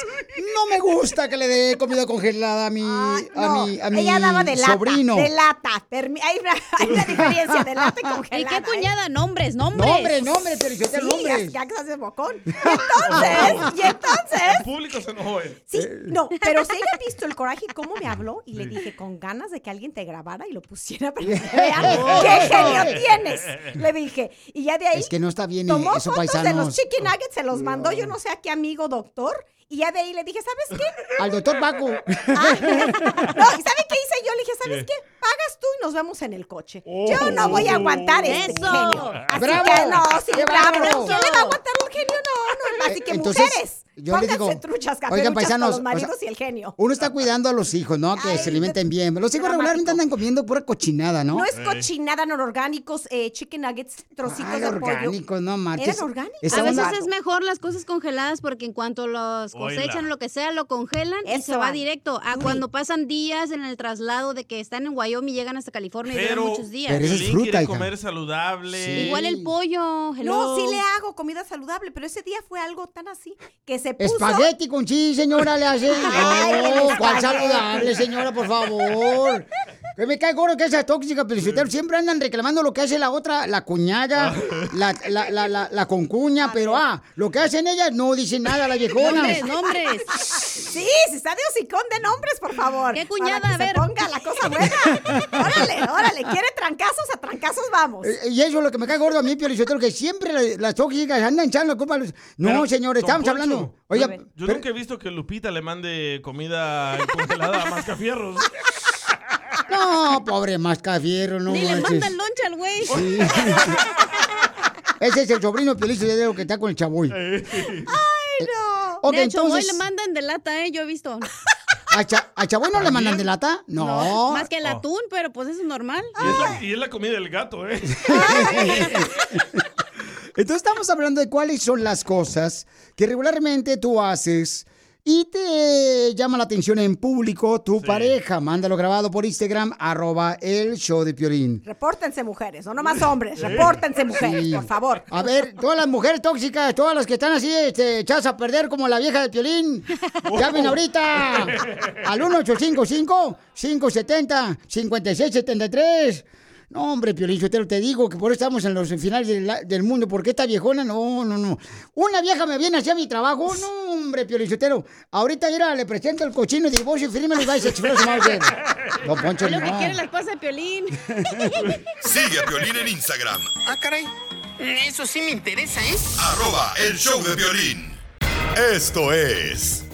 no me gusta que le dé comida congelada a mi, a
No,
mi, a mi
ella daba de lata,
sobrino.
de lata. Permi- hay, una, hay una diferencia de lata y
¿Y
congelada.
qué cuñada? Nombres,
nombres.
nombres.
Nombre, nombre, pero yo te
Sí,
nombres.
ya, ya que se hace bocón. Y *laughs* entonces, y entonces...
Público se enojó él.
Sí, no, pero si haya visto el coraje y cómo me habló y le dije con ganas de que alguien te grabara y lo pusiera para *laughs* que vean
Oh.
qué genio tienes. Le dije, y ya de ahí
Es que no está bien
tomó
eso,
fotos de los chicken nuggets, se los mandó yo no sé a qué amigo doctor y ya de ahí le dije, ¿sabes qué? *laughs*
Al doctor Paco. *laughs*
No, ¿y sabe qué hice yo? Le dije, ¿sabes
¿Qué?
qué? Pagas tú y nos vemos en el coche. Yo no voy a aguantar este
Eso.
genio. Así
¡Bravo!
que no, sí,
¡Qué
bravo.
bravo!
¿Quién le va a aguantar un genio? No, no, así que
Entonces,
mujeres,
yo le
pónganse
digo,
truchas,
oigan, paisanos,
con los
o
maridos
sea,
y el genio.
Uno está cuidando a los hijos, ¿no? Que se alimenten bien. Los hijos regularmente andan comiendo pura cochinada, ¿no?
No es cochinada, no orgánicos, eh, chicken nuggets, trocitos
Ay,
de
orgánicos, no
pollo.
marches.
¿Eran orgánicos?
A veces es mejor las cosas congeladas porque en cuanto los
Oila.
cosechan, lo que sea, lo congelan y se va
va.
directo. A cuando pasan días en el traslado de que están en Wyoming y llegan hasta California y duran muchos días.
Pero es fruta,
quiere
hija.
comer saludable.
Igual el pollo, hello.
No, sí le hago comida saludable, pero ese día fue algo tan así que se puso...
Espagueti con cheese, señora, le hace. *laughs* No, ¿cuál saludable, señora, por favor? Que me cae gordo que esa tóxica, pero siempre andan reclamando lo que hace la otra, la cuñada, la, la, la, la, la concuña, pero ah, lo que hacen ellas no dicen nada las viejonas.
Nombres, *laughs* nombres.
Sí, si está de hocicón de nombres, por favor.
¿Qué cuñada?
Para que
A ver.
se ponga la cosa buena. *laughs* órale, órale. ¿Quiere trancazos? A trancazos vamos.
Eh, Y eso es lo que me cae gordo a mí, Pio Lizotero, que siempre la- las tóxicas andan echando la culpa a los... No,
Pero,
señor,
don
estamos
Poncho,
hablando... Oiga,
yo
pero-
nunca he visto que Lupita le mande comida congelada a Mascafierros. *laughs*
no, pobre mascafierro, no
Ni le
manches.
mandan loncha al güey.
Sí. Ese es el sobrino de que está con el chaboy.
Ay, no.
Ok,
de hecho,
entonces-
hoy le mandan de lata, ¿eh? Yo he visto.
¿A, Cha- a Chaboy no le mandan de lata? No.
Más que el atún, pero pues eso es normal.
Y es, la, y es la comida del gato, ¿eh?
Entonces estamos hablando de cuáles son las cosas que regularmente tú haces y te llama la atención en público tu pareja. Mándalo grabado por Instagram, arroba el show de Piorín.
Repórtense mujeres, no nomás hombres. Repórtense mujeres,
Sí.
por favor.
A ver, todas las mujeres tóxicas, todas las que están así este, echadas a perder como la vieja de Piolín, *laughs* llamen ahorita al 1855-570-5673. No, hombre, Piolín, yo te, te digo que por eso estamos en los finales del, del mundo, porque esta viejona, no, no, no. Una vieja me viene hacia mi trabajo, no, hombre, Piolín, Sotelo. Ahorita mira, le presento el cochino de divorcio y firme y va a "Chifloso, madre". Don Poncho,
lo que
no.
quiere la esposa de Piolín. *laughs*
Sigue a Piolín en Instagram,
Ah, caray. Eso sí me interesa, ¿eh?
arroba el show de violín. Esto es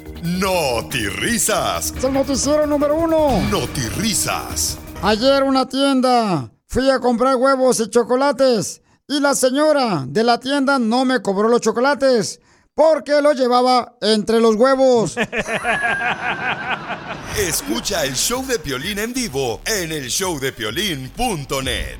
Risas.
Es el noticiero número uno.
Risas.
Ayer una tienda, fui a comprar huevos y chocolates y la señora de la tienda no me cobró los chocolates porque los llevaba entre los huevos. *laughs*
Escucha el show de Piolín en vivo en el showdepiolín.net.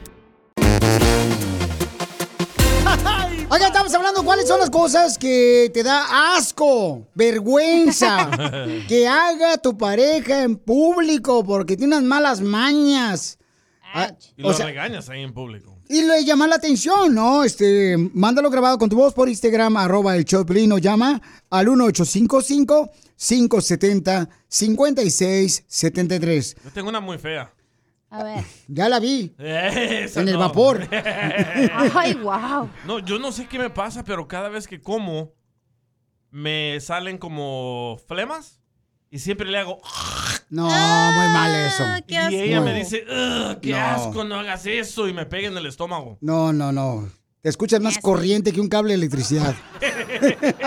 Oiga, estamos hablando cuáles son las cosas que te da asco, vergüenza *laughs* que haga tu pareja en público porque tiene unas malas mañas. Ah,
Y
o
lo
sea,
regañas ahí en público.
Y le llama la atención, ¿no? Este, mándalo grabado con tu voz por Instagram, arroba el Choplin, o llama al 1855-570-5673.
Yo tengo una muy fea.
A ver. *laughs*
Ya la vi.
Esa
En el
no.
vapor. *laughs*
Ay, wow.
No, yo no sé qué me pasa, pero cada vez que como, me salen como flemas y siempre le hago.
No, muy mal eso.
Y ella
No.
me dice, "Ugh, qué
No.
asco, no hagas eso. Y me pega en el estómago.
No, no, no. Te escuchas más corriente que un cable de electricidad. *laughs*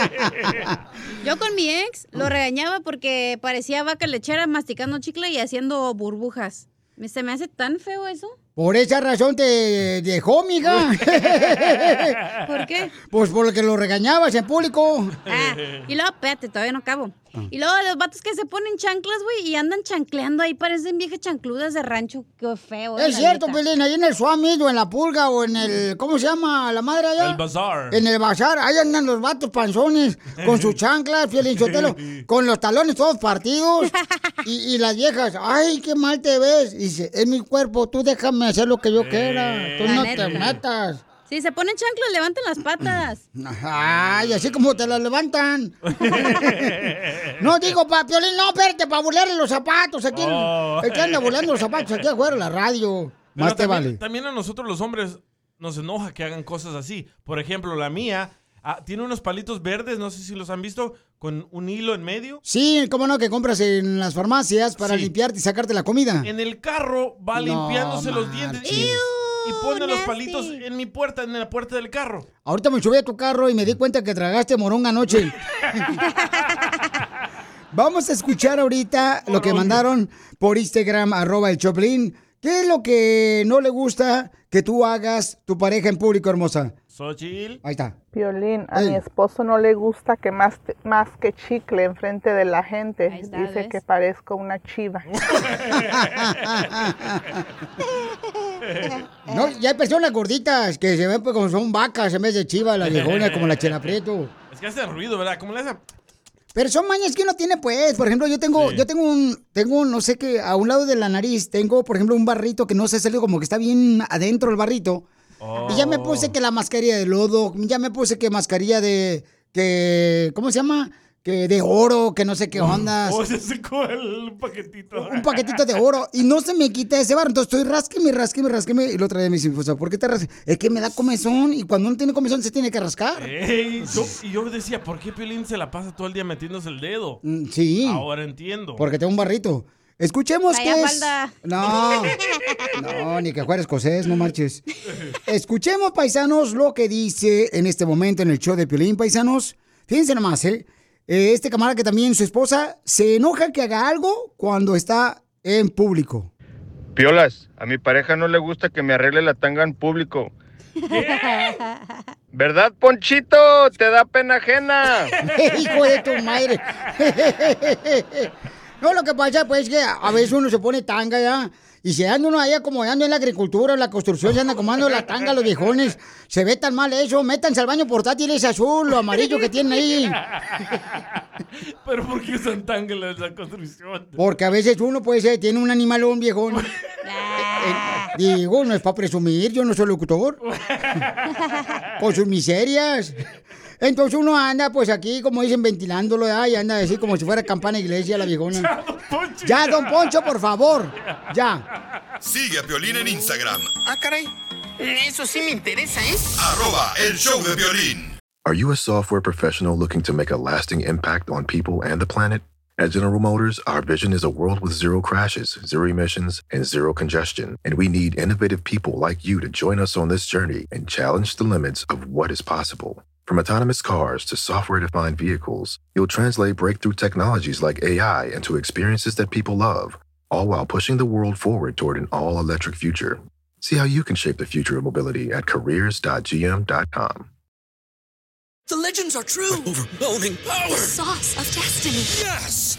Yo con mi ex lo regañaba porque parecía vaca lechera masticando chicle y haciendo burbujas. Se me hace tan feo eso.
Por esa razón te dejó, mija.
¿Por qué?
Pues porque lo regañabas en público.
Ah, y luego, espérate, todavía no acabo. Y luego los vatos que se ponen chanclas, güey, y andan chancleando ahí, parecen viejas chancludas de rancho. Qué feo. eh,
Es cierto,
neta.
Pelín, ahí en el Suamit o en la Pulga o en el, ¿cómo se llama la madre allá?
El bazar.
En el bazar, ahí andan los vatos panzones con sus *laughs* chanclas, Piolín Sotelo, con los talones todos partidos y, y las viejas, ay, qué mal te ves. Y dice, es mi cuerpo, tú déjame hacer lo que yo quiera, tú
La
no
neta.
te metas.
Si se ponen chanclas, levanten las patas. *clears throat*
Ay, así como te las levantan. *laughs* no digo para Piolín, no, espérate, para burlarle los zapatos. Aquí,
Oh.
el que anda burlando los zapatos aquí afuera la radio.
Pero
Más te
también,
vale.
también a nosotros los hombres nos enoja que hagan cosas así. Por ejemplo, la mía ah, tiene unos palitos verdes, no sé si los han visto, con un hilo en medio.
Sí, cómo no, que compras en las farmacias para
Sí.
limpiarte y sacarte la comida.
En el carro va
No
limpiándose los dientes. Y pone los palitos en mi puerta, en la puerta del carro.
Ahorita me subí a tu carro y me di cuenta que tragaste moronga anoche. *laughs* Vamos a escuchar ahorita lo que mandaron por Instagram, arroba el Choplin. ¿Qué es lo que no le gusta que tú hagas tu pareja en público, hermosa?
Xochitl.
Ahí está.
Piolín, a mi esposo no le gusta que más, más que chicle enfrente de la gente.
está,
Dice
¿ves?
que parezco una chiva. *laughs* *laughs* *laughs*
No, ya hay personas gorditas que se ven pues, como son vacas en vez de chivas, las viejonas, como la chela *laughs* prieto.
Es que hace ruido, ¿verdad? ¿Cómo le hace?
Pero son mañas que uno tiene, pues. Por ejemplo, yo tengo, yo tengo un, tengo, no sé qué, a un lado de la nariz, tengo, por ejemplo, un barrito que no sé, sale como que está bien adentro el barrito. Y ya me puse que la mascarilla de lodo, ya me puse que mascarilla de, que, ¿cómo se llama? Que de oro, que no sé qué ondas.
O se secó el paquetito.
Un paquetito de oro y no se me quita ese barro. Entonces estoy rasqueme, rasqueme, rasqueme. Y día me dice, pues, ¿por qué te rasques? Es que me da comezón y cuando uno tiene comezón se tiene que rascar.
Ey, yo- y yo decía, ¿por qué Piolín se la pasa todo el día metiéndose el dedo?
Mm, Sí.
Ahora entiendo.
Porque tengo un barrito. Escuchemos
Vaya
qué es. No, no, ni que fuera escocés, no marches. Escuchemos, paisanos, lo que dice en este momento en el show de Piolín, paisanos. Fíjense nomás, ¿eh? Eh, Este camarada que también su esposa se enoja que haga algo cuando está en público.
Piolas, a mi pareja no le gusta que me arregle la tanga en público. *laughs* ¿Verdad, Ponchito? Te da pena ajena. *laughs*
Hijo de tu madre. *laughs* No, lo que pasa pues es que a veces uno se pone tanga ya. Y se anda uno ahí acomodando en la agricultura, en la construcción, se anda acomodando la tanga los viejones. Se ve tan mal eso. Métanse al baño portátil ese azul, lo amarillo que tienen ahí. *laughs*
Pero ¿por qué usan tanga en la construcción?
Porque a veces uno puede ser, tiene un animalón viejón. *laughs* Eh, digo, no es para presumir, yo no soy locutor. *laughs* Con sus miserias. Entonces uno anda, pues aquí, como dicen, ventilándolo, y anda así como si fuera campana iglesia la viejona. *laughs* Ya, don Poncho, por favor. Ya.
Sigue a Piolín en Instagram,
Ah, caray. Eso sí me interesa, ¿eh?
arroba el show de violín.
Are you a software professional looking to make a lasting impact on people and the planet? At General Motors, our vision is a world with zero crashes, zero emissions, and zero congestion. And we need innovative people like you to join us on this journey and challenge the limits of what is possible. From autonomous cars to software defined vehicles, you'll translate breakthrough technologies like AI into experiences that people love, all while pushing the world forward toward an all electric future. See how you can shape the future of mobility at careers.gm.com.
The legends are true. overwhelming power! The sauce of destiny.
Yes!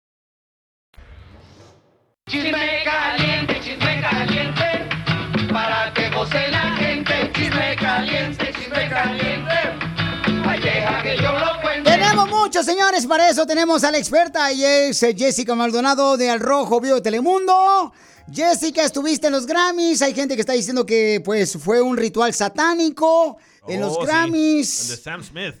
Chisme caliente, chisme caliente, para que goce la gente. Chisme caliente, chisme caliente, que yo lo.
Tenemos muchos, señores, para eso tenemos a la experta y es Jessica Maldonado de Al Rojo Vivo de Telemundo. Jessica, estuviste en los Grammys. Hay gente que está diciendo que pues fue un ritual satánico en los
Oh, sí,
Grammys.
El de Sam Smith.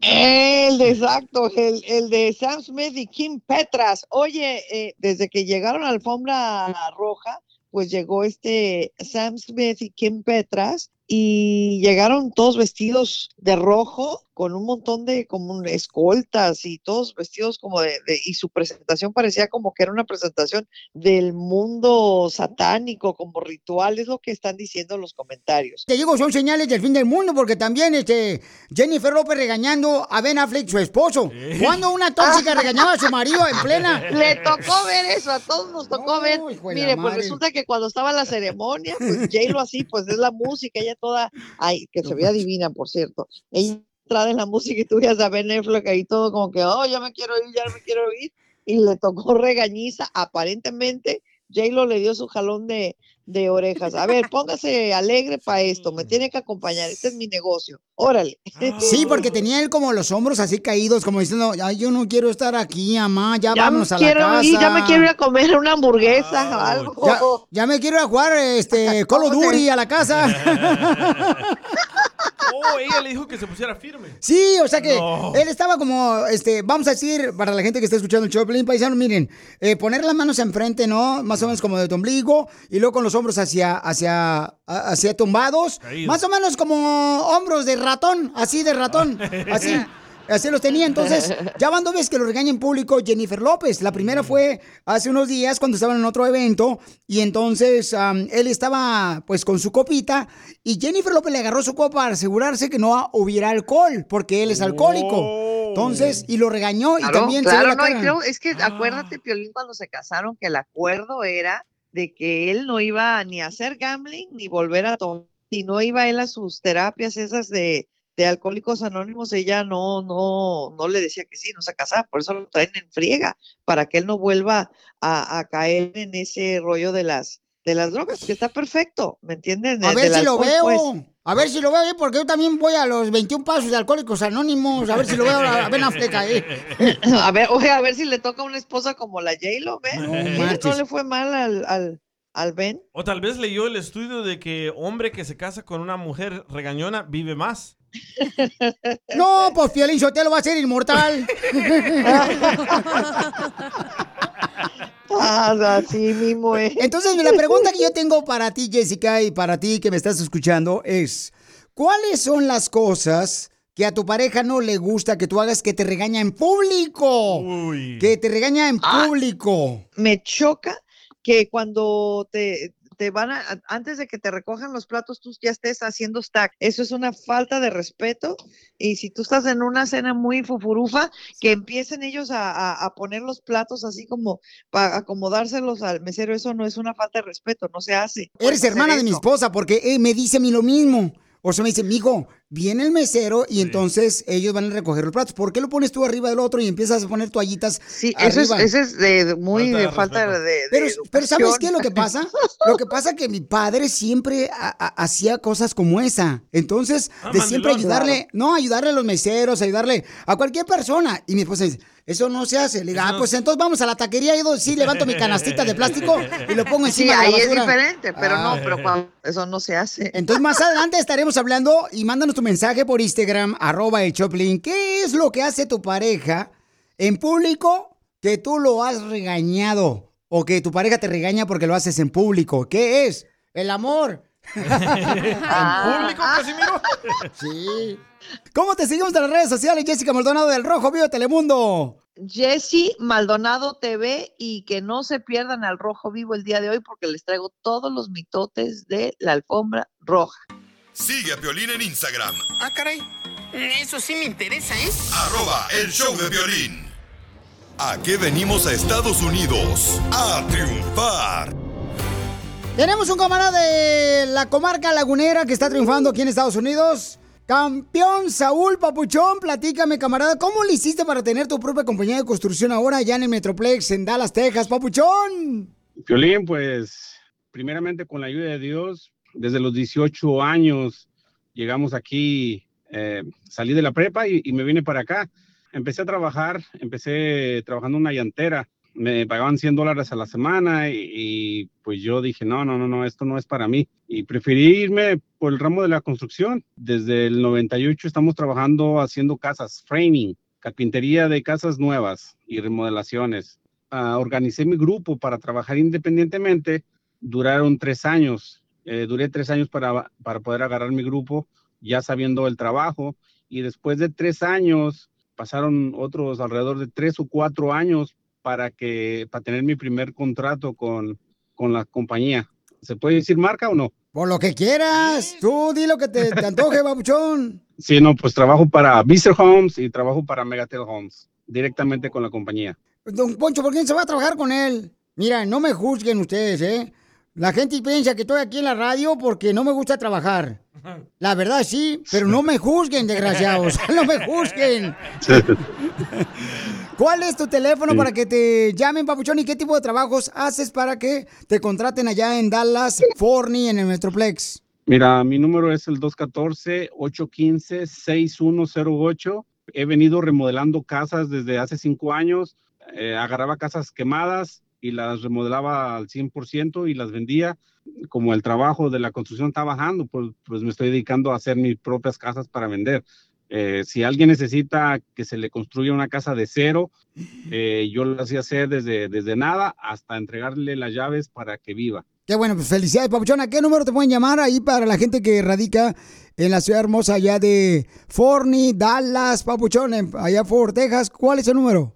El de exacto, el, el de Sam Smith y Kim Petras. Oye, eh, desde que llegaron a la alfombra roja, pues llegó este Sam Smith y Kim Petras y llegaron todos vestidos de rojo con un montón de como un- escoltas y todos vestidos como de, de- y su presentación parecía como que era una presentación del mundo satánico, como ritual, es lo que están diciendo los comentarios.
Te digo, son señales del fin del mundo, porque también este, Jennifer López regañando a Ben Affleck, su esposo. Cuando una tóxica regañaba a su marido en plena. *laughs*
Le tocó ver eso, a todos nos tocó ver.
de la
Mire, pues
madre.
resulta que cuando estaba la ceremonia, pues J-Lo así, pues es la música, ella toda, ay, que se veía divina, por cierto. Ella entrada en la música y tú veías a Ben Affleck ahí todo como que, oh, ya me quiero ir, ya me quiero ir. Y le tocó regañiza, aparentemente J-Lo le dio su jalón de, de orejas. A ver, póngase alegre para esto, me tiene que acompañar, este es mi negocio. Órale.
Sí, porque tenía él como los hombros así caídos, como diciendo, ay, yo no quiero estar aquí, mamá, ya,
Ya
vámonos a la
quiero
casa.
ir, ya me quiero ir a comer una hamburguesa o algo.
Ya, ya me quiero ir a jugar este *laughs* Call of Duty a la casa. *laughs* *laughs*
Oh, ella le dijo que se pusiera firme.
Sí, o sea que
No.
él estaba como, este, vamos a decir, para la gente que está escuchando el Pelín Paisano, miren, eh, poner las manos enfrente, ¿no? Más o menos como de tu ombligo, y luego con los hombros hacia, hacia, hacia tumbados. Más o menos como hombros de ratón, así de ratón, *laughs* así. Así los tenía, entonces, *laughs* ya van dos veces que lo regaña en público Jennifer López. La primera fue hace unos días cuando estaban en otro evento y entonces am, él estaba pues con su copita y Jennifer López le agarró su copa para asegurarse que no hubiera alcohol, porque él es alcohólico. Entonces, y lo regañó y
Claro,
también se
claro,
la
no, y
cara.
creo- es que acuérdate, Piolín, cuando se casaron, que el acuerdo era de que él no iba ni a hacer gambling ni volver a tomar, y no iba él a sus terapias esas de, de alcohólicos anónimos, ella no, no, no le decía que sí, no se casaba, por eso lo traen en friega, para que él no vuelva a, a caer en ese rollo de las, de las drogas, que está perfecto, ¿me entienden?
A ver
del
si lo veo.
pues.
A ver si lo veo, ¿eh? porque yo también voy a los 21 pasos de Alcohólicos Anónimos. A ver si lo veo a Ben Affleck ahí. *laughs*
A ver, oye, a ver si le toca una esposa como la J-Lo, ¿ve?
No
no le fue mal al, al, al Ben.
O tal vez leyó el estudio de que hombre que se casa con una mujer regañona vive más.
No, pues Piolín Sotelo va a ser inmortal.
Así mismo es.
Entonces, la pregunta que yo tengo para ti, Jessica, y para ti que me estás escuchando es, ¿cuáles son las cosas que a tu pareja no le gusta que tú hagas que te regaña en público? Que te regaña en
Ah.
público.
Me choca que cuando te, te van a, antes de que te recojan los platos, tú ya estés haciendo stack. Eso es una falta de respeto. Y si tú estás en una cena muy fufurufa, que empiecen ellos a, a- a poner los platos así como para acomodárselos al mesero, eso no es una falta de respeto, no se hace.
Eres hermana de mi esposa porque eh, me dice a mí lo mismo. O sea, me dice, mijo, viene el mesero y entonces ellos van a recoger los platos. ¿Por qué lo pones tú arriba del otro y empiezas a poner toallitas
Sí, eso es,
arriba?
eso es de, de- muy
Falta de
falta de, de
Pero, pero ¿sabes qué es lo que pasa? Lo que pasa que mi padre siempre ha- ha- hacía cosas como esa. Entonces,
Ah,
de siempre ayudarle, no, ayudarle a los meseros, ayudarle a cualquier persona. Y mi esposa dice, eso no se hace. Le digo, ah, pues entonces vamos a la taquería y sí levanto mi canastita de plástico y lo pongo
Sí,
encima de la
ahí es diferente, pero
Ah.
no, pero cuando eso no se hace.
Entonces más adelante estaremos hablando y mándanos tu mensaje por Instagram, arroba el Choplin. ¿Qué es lo que hace tu pareja en público que tú lo has regañado? O que tu pareja te regaña porque lo haces en público. ¿Qué es? El amor. *laughs*
Ah.
¿En público, Casimiro? *laughs*
Sí. ¿Cómo te seguimos en las redes sociales, Jessica Maldonado del Rojo Vivo de Telemundo?
Jessy Maldonado TV y que no se pierdan al Rojo Vivo el día de hoy porque les traigo todos los mitotes de la alfombra roja.
Sigue a Piolín en Instagram,
Ah, caray. Eso sí me interesa, ¿eh?
arroba el show de violín. ¿A qué venimos a Estados Unidos? A triunfar.
Tenemos un camarada de la comarca lagunera que está triunfando aquí en Estados Unidos. Campeón Saúl Papuchón, platícame, camarada, ¿cómo le hiciste para tener tu propia compañía de construcción ahora allá en el Metroplex, en Dallas, Texas, Papuchón?
Violín, pues primeramente con la ayuda de Dios, desde los 18 años llegamos aquí, eh, salí de la prepa y, me vine para acá. Empecé a trabajar, empecé trabajando una llantera, me pagaban 100 dólares a la semana y, pues yo dije, no, no, no, no, esto no es para mí. Y preferí irme por el ramo de la construcción. Desde el 98 estamos trabajando haciendo casas, framing, carpintería de casas nuevas y remodelaciones ah, organicé mi grupo para trabajar independientemente. Duraron tres años Eh, duré tres años para, para poder agarrar mi grupo, ya sabiendo el trabajo. Y después de tres años, pasaron otros alrededor de tres o cuatro años para, que, para tener mi primer contrato con, con la compañía. ¿Se puede decir marca o no?
Por lo que quieras. Tú di lo que te, te antoje, *laughs* babuchón.
Sí, no, pues trabajo para Vista Homes y trabajo para Megatel Homes, directamente con la compañía.
Don Poncho, ¿por qué no se va a trabajar con él? Mira, no me juzguen ustedes, ¿eh? La gente piensa que estoy aquí en la radio porque no me gusta trabajar. La verdad sí, pero no me juzguen, desgraciados. *laughs* No me juzguen. *laughs* ¿Cuál es tu teléfono
Sí.
para que te llamen, papuchón? ¿Y qué tipo de trabajos haces para que te contraten allá en Dallas, Forney, en el Metroplex?
Mira, mi número es el 214-815-6108. He venido remodelando casas desde hace cinco años. Eh, agarraba casas quemadas y las remodelaba al 100% y las vendía. Como el trabajo de la construcción está bajando, pues, pues me estoy dedicando a hacer mis propias casas para vender. Eh, si alguien necesita que se le construya una casa de cero, eh, yo lo hacía hacer desde, desde nada hasta entregarle las llaves para que viva.
Qué bueno, pues felicidades, Papuchón. ¿A qué número te pueden llamar ahí para la gente que radica en la ciudad hermosa allá de Forney, Dallas, Papuchón, allá por Texas? ¿Cuál es el número?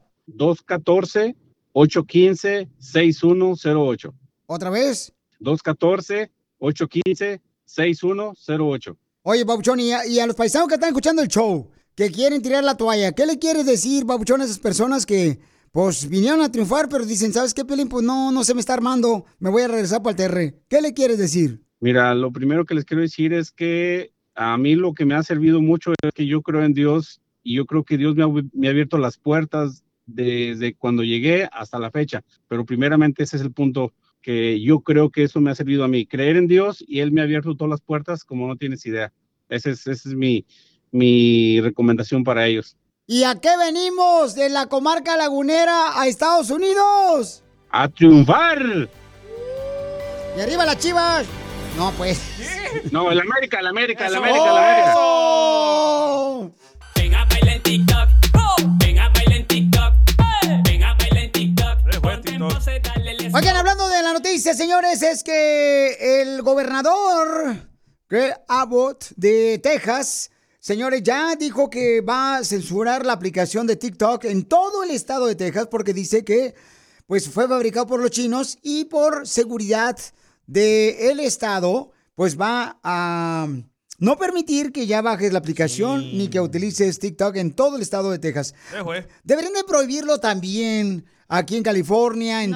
214-815-6108.
¿Otra vez?
214-815-6108.
Oye, Papuchón, y a, y a los paisanos que están escuchando el show, que quieren tirar la toalla, ¿qué le quieres decir, Papuchón, a esas personas que, pues, vinieron a triunfar, pero dicen, ¿sabes qué, Pelín? Pues no, no se me está armando, me voy a regresar para el TR. ¿Qué le quieres decir?
Mira, lo primero que les quiero decir es que a mí lo que me ha servido mucho es que yo creo en Dios y yo creo que Dios me ha, me ha abierto las puertas desde cuando llegué hasta la fecha. Pero primeramente ese es el punto que yo creo que eso me ha servido a mí, creer en Dios y Él me ha abierto todas las puertas como no tienes idea. Esa es, esa es mi, mi recomendación para ellos.
¿Y a qué venimos de la comarca lagunera a Estados Unidos?
¡A triunfar!
¡Y arriba las chivas! No, pues. *laughs*
No, el América, el América, el América, el América.
¡Oh!
Venga, baila en TikTok.
Oigan, hablando de la noticia, señores, es que el gobernador Greg Abbott de Texas, señores, ya dijo que va a censurar la aplicación de TikTok en todo el estado de Texas porque dice que pues fue fabricado por los chinos y por seguridad del estado, pues va a no permitir que ya bajes la aplicación ni que utilices TikTok en todo el estado de Texas.
Eh.
Deberían de prohibirlo también aquí en California, en,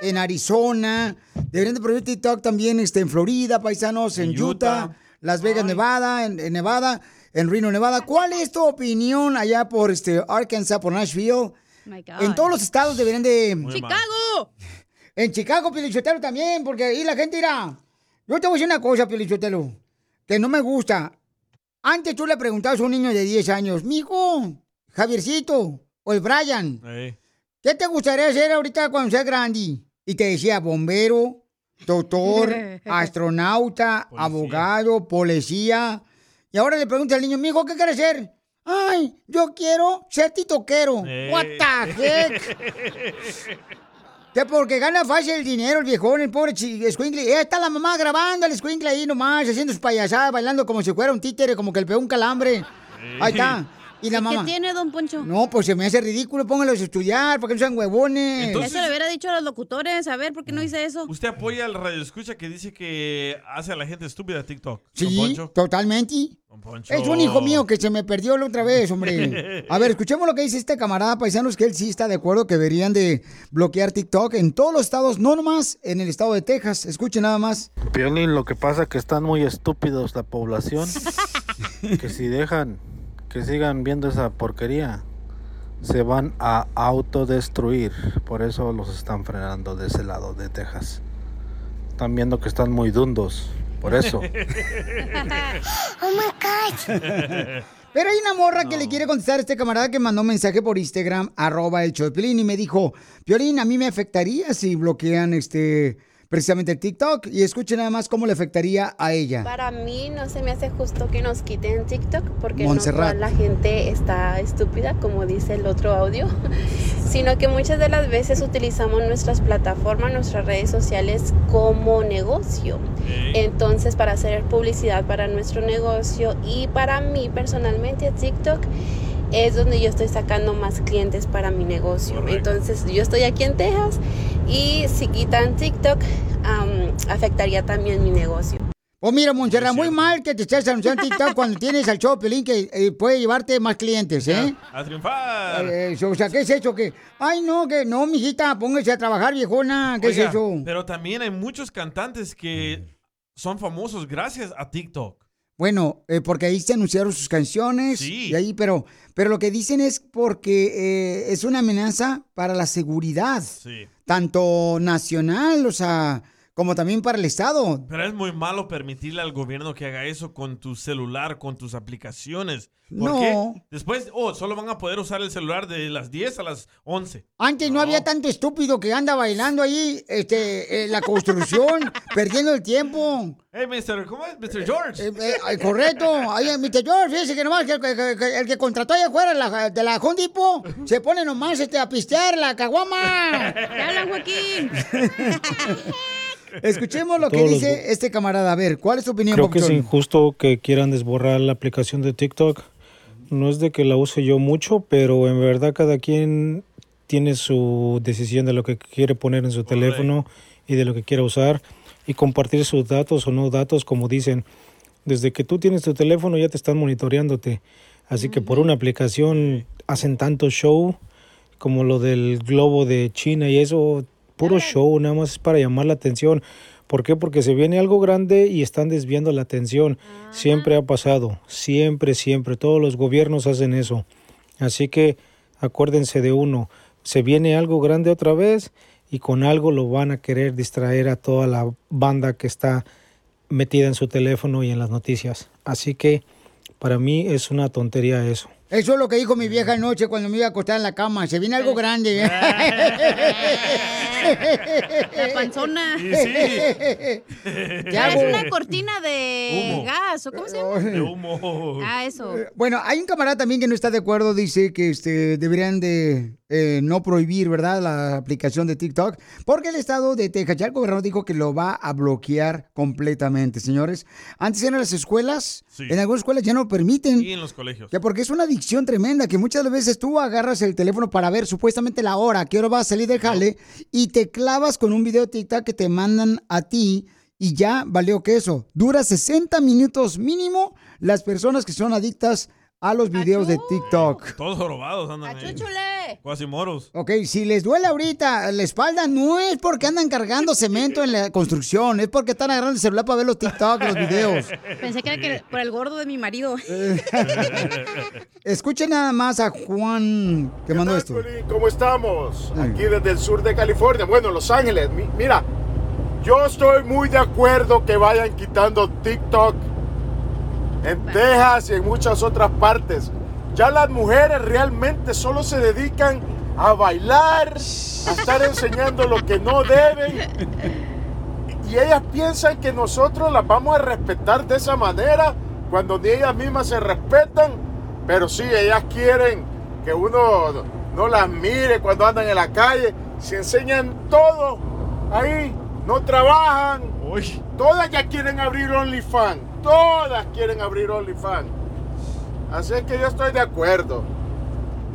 en Arizona. Deberían de prohibir TikTok también este, en Florida, paisanos, en,
En
Utah,
Utah.
Las Vegas, Nevada, en, en Nevada, en Reno, Nevada. ¿Cuál es tu opinión allá por este, Arkansas, por Nashville?
My God.
En todos los estados deberían de...
¡Chicago! *laughs*
En Chicago, Pelichotelo también, porque ahí la gente irá. Yo te voy a decir una cosa, Pelichotelo, que no me gusta. Antes tú le preguntabas a un niño de 10 años, mijo, Javiercito, o el Brian. ¿qué te gustaría hacer ahorita cuando seas grande? Y te decía bombero, doctor, *laughs* astronauta, abogado, policía. Y ahora le pregunta al niño, mijo, ¿qué quieres ser? Ay, yo quiero ser titoquero. What the heck? Que porque gana fácil el dinero, el viejón, el pobre escuincle. Eh, está la mamá grabando al escuincle ahí nomás, haciendo sus payasadas, bailando como si fuera un títere, como que le pegó un calambre. Ahí está. Y la
¿Y
mamá.
¿Qué tiene, don Poncho?
No, pues se me hace ridículo, pónganlos a estudiar, porque no sean huevones.
Eso le hubiera dicho a los locutores. A ver, ¿por qué no hice eso?
¿Usted apoya al radio escucha que dice que hace a la gente estúpida TikTok? don
Sí,
Poncho?
totalmente.
Poncho.
Es un hijo mío que se me perdió la otra vez, hombre. *laughs* A ver, escuchemos lo que dice este camarada paisanos, que él sí está de acuerdo que deberían de bloquear TikTok en todos los estados, no nomás en el estado de Texas. Escuchen nada más.
Piolín, lo que pasa es que están muy estúpidos la población. *laughs* que si dejan que sigan viendo esa porquería, se van a autodestruir. Por eso los están frenando de ese lado de Texas. Están viendo que están muy dundos. Por eso. *laughs*
oh my God. *laughs* Pero hay una morra que le quiere contestar a este camarada que mandó un mensaje por Instagram, arroba el Piolín, y me dijo, Piolín, a mí me afectaría si bloquean este precisamente el TikTok. Y escuchen nada más cómo le afectaría a ella.
Para mí no se me hace justo que nos quiten TikTok porque
Montserrat.
no toda la gente está estúpida, como dice el otro audio. *laughs* sino que muchas de las veces utilizamos nuestras plataformas, nuestras redes sociales como negocio. Entonces, para hacer publicidad para nuestro negocio y para mí personalmente, TikTok es donde yo estoy sacando más clientes para mi negocio. Entonces, yo estoy aquí en Texas y si quitan TikTok, am, afectaría también mi negocio.
O mira, Montserrat, muy mal que te estés anunciando en TikTok cuando *laughs* tienes al show Pelín que eh, puede llevarte más clientes, ¿eh?
A triunfar.
Eh, o sea, ¿qué es eso? que Ay, no, que no, mijita, póngase a trabajar, viejona. ¿Qué
Oiga,
es eso?
Pero también hay muchos cantantes que son famosos gracias a TikTok.
Bueno, eh, porque ahí se anunciaron sus canciones.
Sí.
Y ahí, pero, pero lo que dicen es porque eh, es una amenaza para la seguridad.
Sí.
Tanto nacional, o sea, como también para el Estado.
Pero es muy malo permitirle al gobierno que haga eso con tu celular, con tus aplicaciones. ¿Por
No.
qué? Después, oh, solo van a poder usar el celular de las 10 a las 11.
Antes no, había tanto estúpido que anda bailando ahí este, en la construcción, *laughs* perdiendo el tiempo.
Hey, Mr. ¿Cómo es? Mr. George.
Eh, eh, correcto. Ay, Mr. George, fíjese que nomás que, que- que- que el que contrató allá afuera la- de la Home Depot se pone nomás este, a pistear la caguama. *laughs*
¡Te hablan, Joaquín! *laughs*
Escuchemos *laughs* lo que
Todos los
dice este camarada. A ver, ¿cuál es tu opinión,
Creo que es injusto que quieran desborrar la aplicación de TikTok. No es de que la use yo mucho, pero en verdad cada quien tiene su decisión de lo que quiere poner en su teléfono y de lo que quiera usar y compartir sus datos o no datos, como dicen. Desde que tú tienes tu teléfono ya te están monitoreándote. Así que por una aplicación hacen tanto show como lo del globo de China y eso, puro show, nada más es para llamar la atención. ¿Por qué? Porque se viene algo grande y están desviando la atención. Siempre ha pasado, siempre, siempre. Todos los gobiernos hacen eso. Así que acuérdense de uno, se viene algo grande otra vez y con algo lo van a querer distraer a toda la banda que está metida en su teléfono y en las noticias. Así que para mí es una tontería eso.
Eso es lo que dijo mi vieja anoche cuando me iba a acostar en la cama. Se viene algo grande. *laughs*
La *laughs* panzona. *laughs* Es una cortina de
Humo.
gas, ¿o cómo se llama?
De humo.
Ah, eso.
Bueno, hay un camarada también que no está de acuerdo, dice que este, deberían de eh, no prohibir, ¿verdad?, la aplicación de TikTok, porque el estado de Texas, ya el gobernador dijo que lo va a bloquear completamente, señores. Antes eran las escuelas,
Sí.
en algunas escuelas ya no permiten.
Y en los colegios.
Que porque es una adicción tremenda, que muchas veces tú agarras el teléfono para ver supuestamente la hora, qué hora va a salir del jale, y te clavas con un video de TikTok que te mandan a ti y ya valió que eso. Dura 60 minutos mínimo las personas que son adictas a los videos de TikTok.
Todos jorobados andan ahí. Cuasi moros.
Ok, si les duele ahorita la espalda, no es porque andan cargando cemento en la construcción, es porque están agarrando el celular para ver los TikTok, los videos. *laughs*
Pensé que era que- por el gordo de mi marido. *laughs*
Escuchen nada más a Juan que mandó esto.
¿Cómo estamos? Aquí desde el sur de California, bueno, Los Ángeles. Mi- Mira, yo estoy muy de acuerdo que vayan quitando TikTok en Texas y en muchas otras partes. Ya las mujeres realmente solo se dedican a bailar, a estar enseñando lo que no deben. Y ellas piensan que nosotros las vamos a respetar de esa manera cuando ni ellas mismas se respetan. Pero sí, ellas quieren que uno no las mire cuando andan en la calle. Se enseñan todo ahí, no trabajan. Todas ya quieren abrir OnlyFans. Todas quieren abrir OnlyFans. Así es que yo estoy de acuerdo.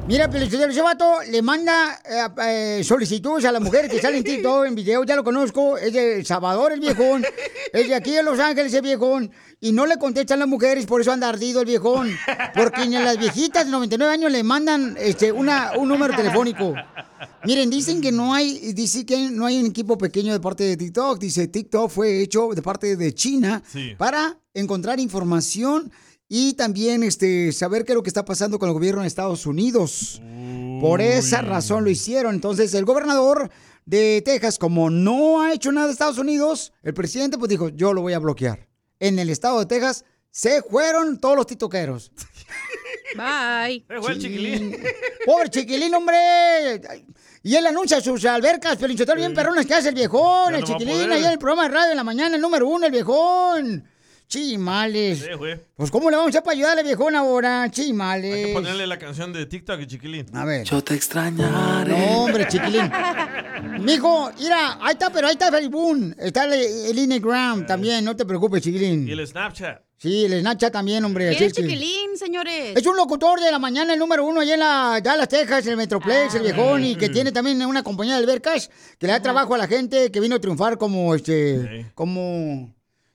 Mira, Pelichotero, ese vato le manda eh, eh, solicitudes a las mujeres que salen en *laughs* TikTok, en video, ya lo conozco, es de El Salvador el viejón, es de aquí de Los Ángeles el viejón, y no le contestan las mujeres, por eso anda ardido el viejón, porque ni a las viejitas de 99 años le mandan este, una, un número telefónico. Miren, dicen que no hay, dice que no hay un equipo pequeño de parte de TikTok, dice TikTok fue hecho de parte de China
Sí.
para encontrar información y también este, saber qué es lo que está pasando con el gobierno de Estados Unidos. Por esa razón lo hicieron. Entonces, el gobernador de Texas, como no ha hecho nada de Estados Unidos, el presidente pues dijo, yo lo voy a bloquear. En el estado de Texas se fueron todos los titoqueros. *laughs*
Bye.
Se fue el chiquilín. *laughs*
Pobre chiquilín, hombre. Y él anuncia sus albercas, pero bien perrones que hace el viejón,
Ya
el
no
chiquilín, ahí en el programa de radio en la mañana, el número uno, el viejón. Chimales.
Sí, güey.
Pues, ¿cómo le vamos a hacer para ayudarle, viejón, ahora? Chimales.
Hay que ponerle la canción de TikTok chiquilín.
A ver.
Yo te extrañaré.
No, hombre, chiquilín. *laughs* Mijo, mira, ahí está, pero ahí está Facebook. Está el, el Instagram también, no te preocupes, chiquilín.
Y el Snapchat.
Sí, el Snapchat también, hombre.
¿Quién es
que-
chiquilín, señores?
Es un locutor de la mañana, el número uno, allá en la Dallas, Texas, el Metroplex, el viejón, y que
Mm.
tiene también una compañía de albercas que le da trabajo a la gente que vino a triunfar como, este, como...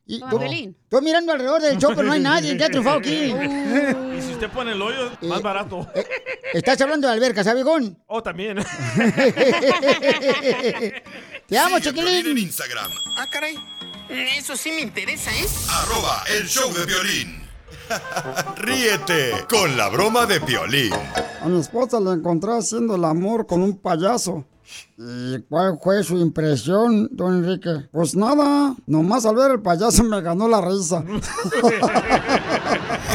Y,
Como
tú-. Estoy mirando alrededor del show, pero no hay nadie que ha triunfado aquí. *laughs*
Y si usted pone el hoyo, más barato.
Estás hablando de albercas, ¿sabes, viejón?
Oh, también. *laughs*
Te amo,
Piolín en
chiquilín.
Instagram,
Ah, caray. Eso sí me interesa, ¿eh?
arroba el show de violín. *laughs* Ríete con la broma de Piolín.
A mi esposa la encontré haciendo el amor con un payaso. ¿Y cuál fue su impresión, don Enrique? Pues nada, nomás al ver el payaso me ganó la risa.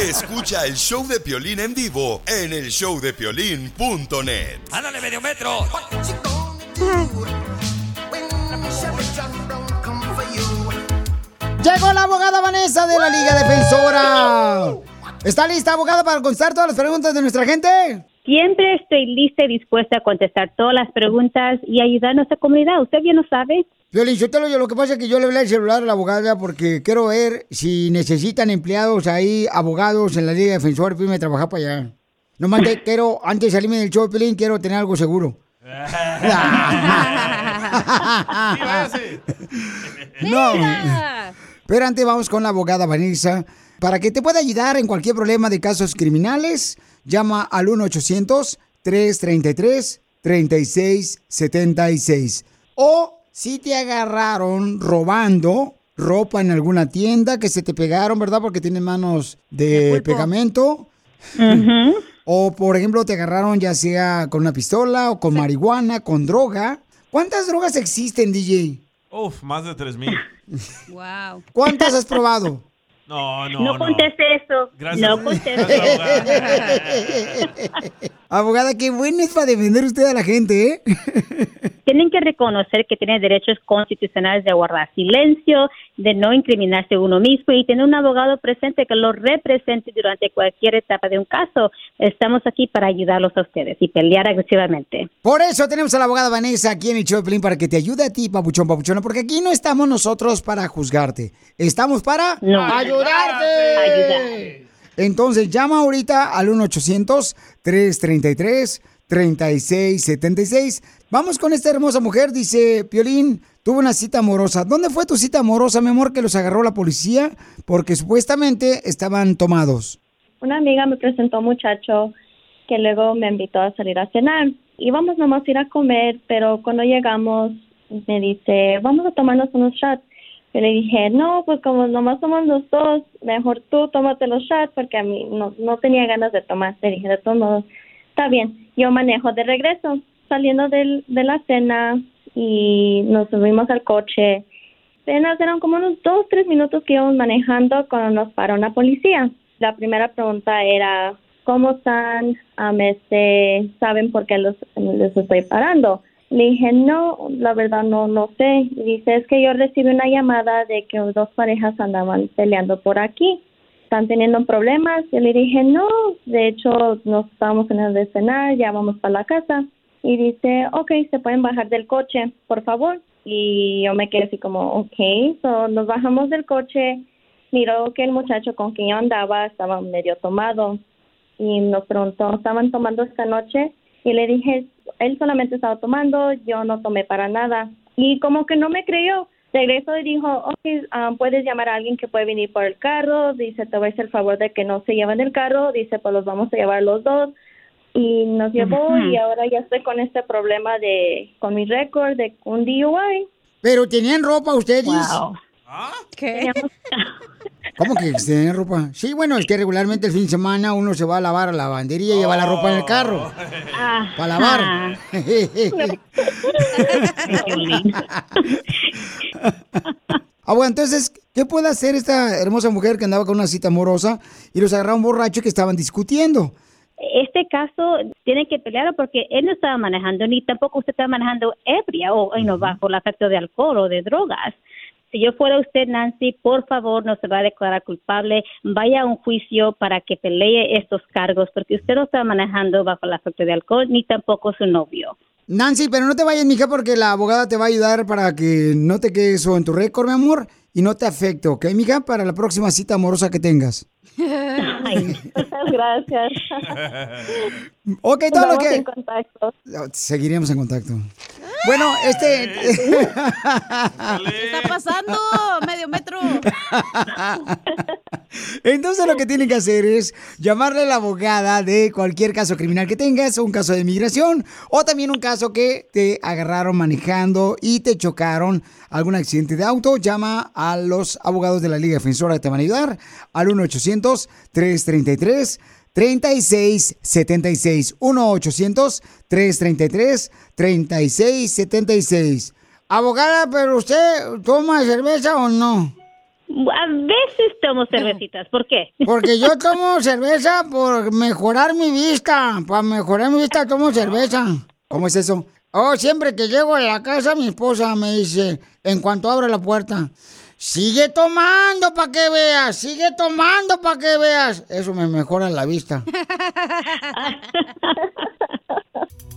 *laughs*
Escucha el show de Piolín en vivo en el showdepiolín.net.
¡Ándale, medio metro!
Llegó la abogada Vanessa de la Liga Defensora. ¿Está lista, abogada, para contestar todas las preguntas de nuestra gente?
Siempre estoy lista y dispuesta a contestar todas las preguntas y ayudar a nuestra comunidad. Usted bien lo sabe.
Violín, yo te lo, yo lo que pasa es que yo le hablé el celular a la abogada porque quiero ver si necesitan empleados ahí, abogados en la Liga Defensora, firme a trabajar para allá. Nomás que quiero, antes de salirme del show, Piolín, quiero tener algo seguro. No. Pero antes vamos con la abogada Vanessa. Para que te pueda ayudar en cualquier problema de casos criminales, llama al 1-800-333-3676. O si te agarraron robando ropa en alguna tienda que se te pegaron, ¿verdad? Porque tienen manos de pegamento. *laughs* O, por ejemplo, te agarraron ya sea con una pistola o con marihuana, con droga. ¿Cuántas drogas existen, DJ?
Uf, más de 3 mil.
Wow.
¿Cuántas has probado? *laughs*
No, no,
No,
no.
conteste eso.
Gracias.
No conteste. *laughs*
Abogada, qué bueno es para defender usted a la gente, ¿eh? *laughs*
Tienen que reconocer que tienen derechos constitucionales de guardar silencio, de no incriminarse uno mismo y tener un abogado presente que lo represente durante cualquier etapa de un caso. Estamos aquí para ayudarlos a ustedes y pelear agresivamente.
Por eso tenemos a la abogada Vanessa aquí en el Pelín para que te ayude a ti, papuchón, papuchona, porque aquí no estamos nosotros para juzgarte. Estamos para
No.
Ayudarte.
Ayudar.
Entonces llama ahorita al 1-800-333-3676. Vamos con esta hermosa mujer, dice Piolín, tuvo una cita amorosa. ¿Dónde fue tu cita amorosa, mi amor, que los agarró la policía? Porque supuestamente estaban tomados.
Una amiga me presentó a un muchacho que luego me invitó a salir a cenar. Íbamos nomás a ir a comer, pero cuando llegamos me dice, vamos a tomarnos unos shots. Yo le dije, no, pues como nomás somos los dos, mejor tú tómate los shots porque a mí no, no tenía ganas de tomar. Le dije, de todos modos, está bien, yo manejo de regreso. Saliendo del, de la cena y nos subimos al coche. Apenas eran como unos dos, tres minutos que íbamos manejando cuando nos paró una policía. La primera pregunta era, ¿cómo están? Este, ¿Saben por qué los, les estoy parando? Le dije, no, la verdad no, no sé. Y Dice, es que yo recibí una llamada de que dos parejas andaban peleando por aquí. ¿Están teniendo problemas? Yo le dije, no, de hecho nos estábamos en el de cenar, ya vamos para la casa. Y dice, ok, se pueden bajar del coche, por favor. Y yo me quedé así como, ok, so nos bajamos del coche. Miró que el muchacho con quien yo andaba estaba medio tomado y nos preguntó, ¿estaban tomando esta noche? Y le dije, él solamente estaba tomando, yo no tomé para nada. Y como que no me creyó. Regresó y dijo, ok, ah, puedes llamar a alguien que puede venir por el carro. Dice, te voy a hacer el favor de que no se lleven el carro. Dice, pues los vamos a llevar los dos. Y nos llevó y ahora ya estoy con este problema de, con mi récord de un DUI.
¿Pero tenían ropa ustedes?
Wow.
¿Qué? *laughs* *laughs*
¿Cómo que tenían ropa? Sí, bueno, es que regularmente el fin de semana uno se va a lavar a la lavandería y lleva la ropa en el carro. Para lavar. Ah, bueno, entonces, ¿qué puede hacer esta hermosa mujer que andaba con una cita amorosa y los agarraron borrachos que estaban discutiendo?
Este caso tiene que pelear porque él no estaba manejando ni tampoco usted estaba manejando ebria o no, bajo el efecto de alcohol o de drogas.
Si yo fuera usted, Nancy, por favor, no se va a declarar culpable. Vaya a un juicio para que pelee estos cargos, porque usted no está manejando bajo el efecto de alcohol, ni tampoco su novio.
Nancy, pero no te vayas, mija, porque la abogada te va a ayudar para que no te quede eso en tu récord, mi amor, y no te afecte, ¿ok, mija? Para la próxima cita amorosa que tengas. *laughs*
Muchas gracias. *laughs*
Ok, todo lo que...
en contacto.
Seguiremos en contacto. Bueno, este...
¿Qué *laughs* está pasando? Medio metro.
Entonces lo que tienen que hacer es llamarle a la abogada de cualquier caso criminal que tengas, un caso de migración o también un caso que te agarraron manejando y te chocaron algún accidente de auto. Llama a los abogados de la Liga Defensora que te van a ayudar al 1-800-333. 3676 1-800-333-3676 Abogada, pero usted toma cerveza o no?
A veces tomo cervecitas. ¿Por qué?
Porque yo *laughs* tomo cerveza por mejorar mi vista. Para mejorar mi vista tomo cerveza. ¿Cómo es eso? Oh, siempre que llego a la casa, mi esposa me dice, en cuanto abro la puerta, sigue tomando para que veas, sigue tomando para que veas. Eso me mejora la vista. *laughs*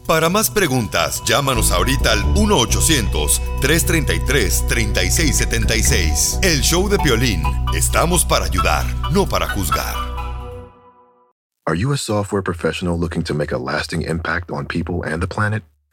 Para más preguntas, llámanos ahorita al 1-800-333-3676. El show de Piolín. Estamos para ayudar, no para juzgar.
Are you a software professional looking to make a lasting impact on people and the planet?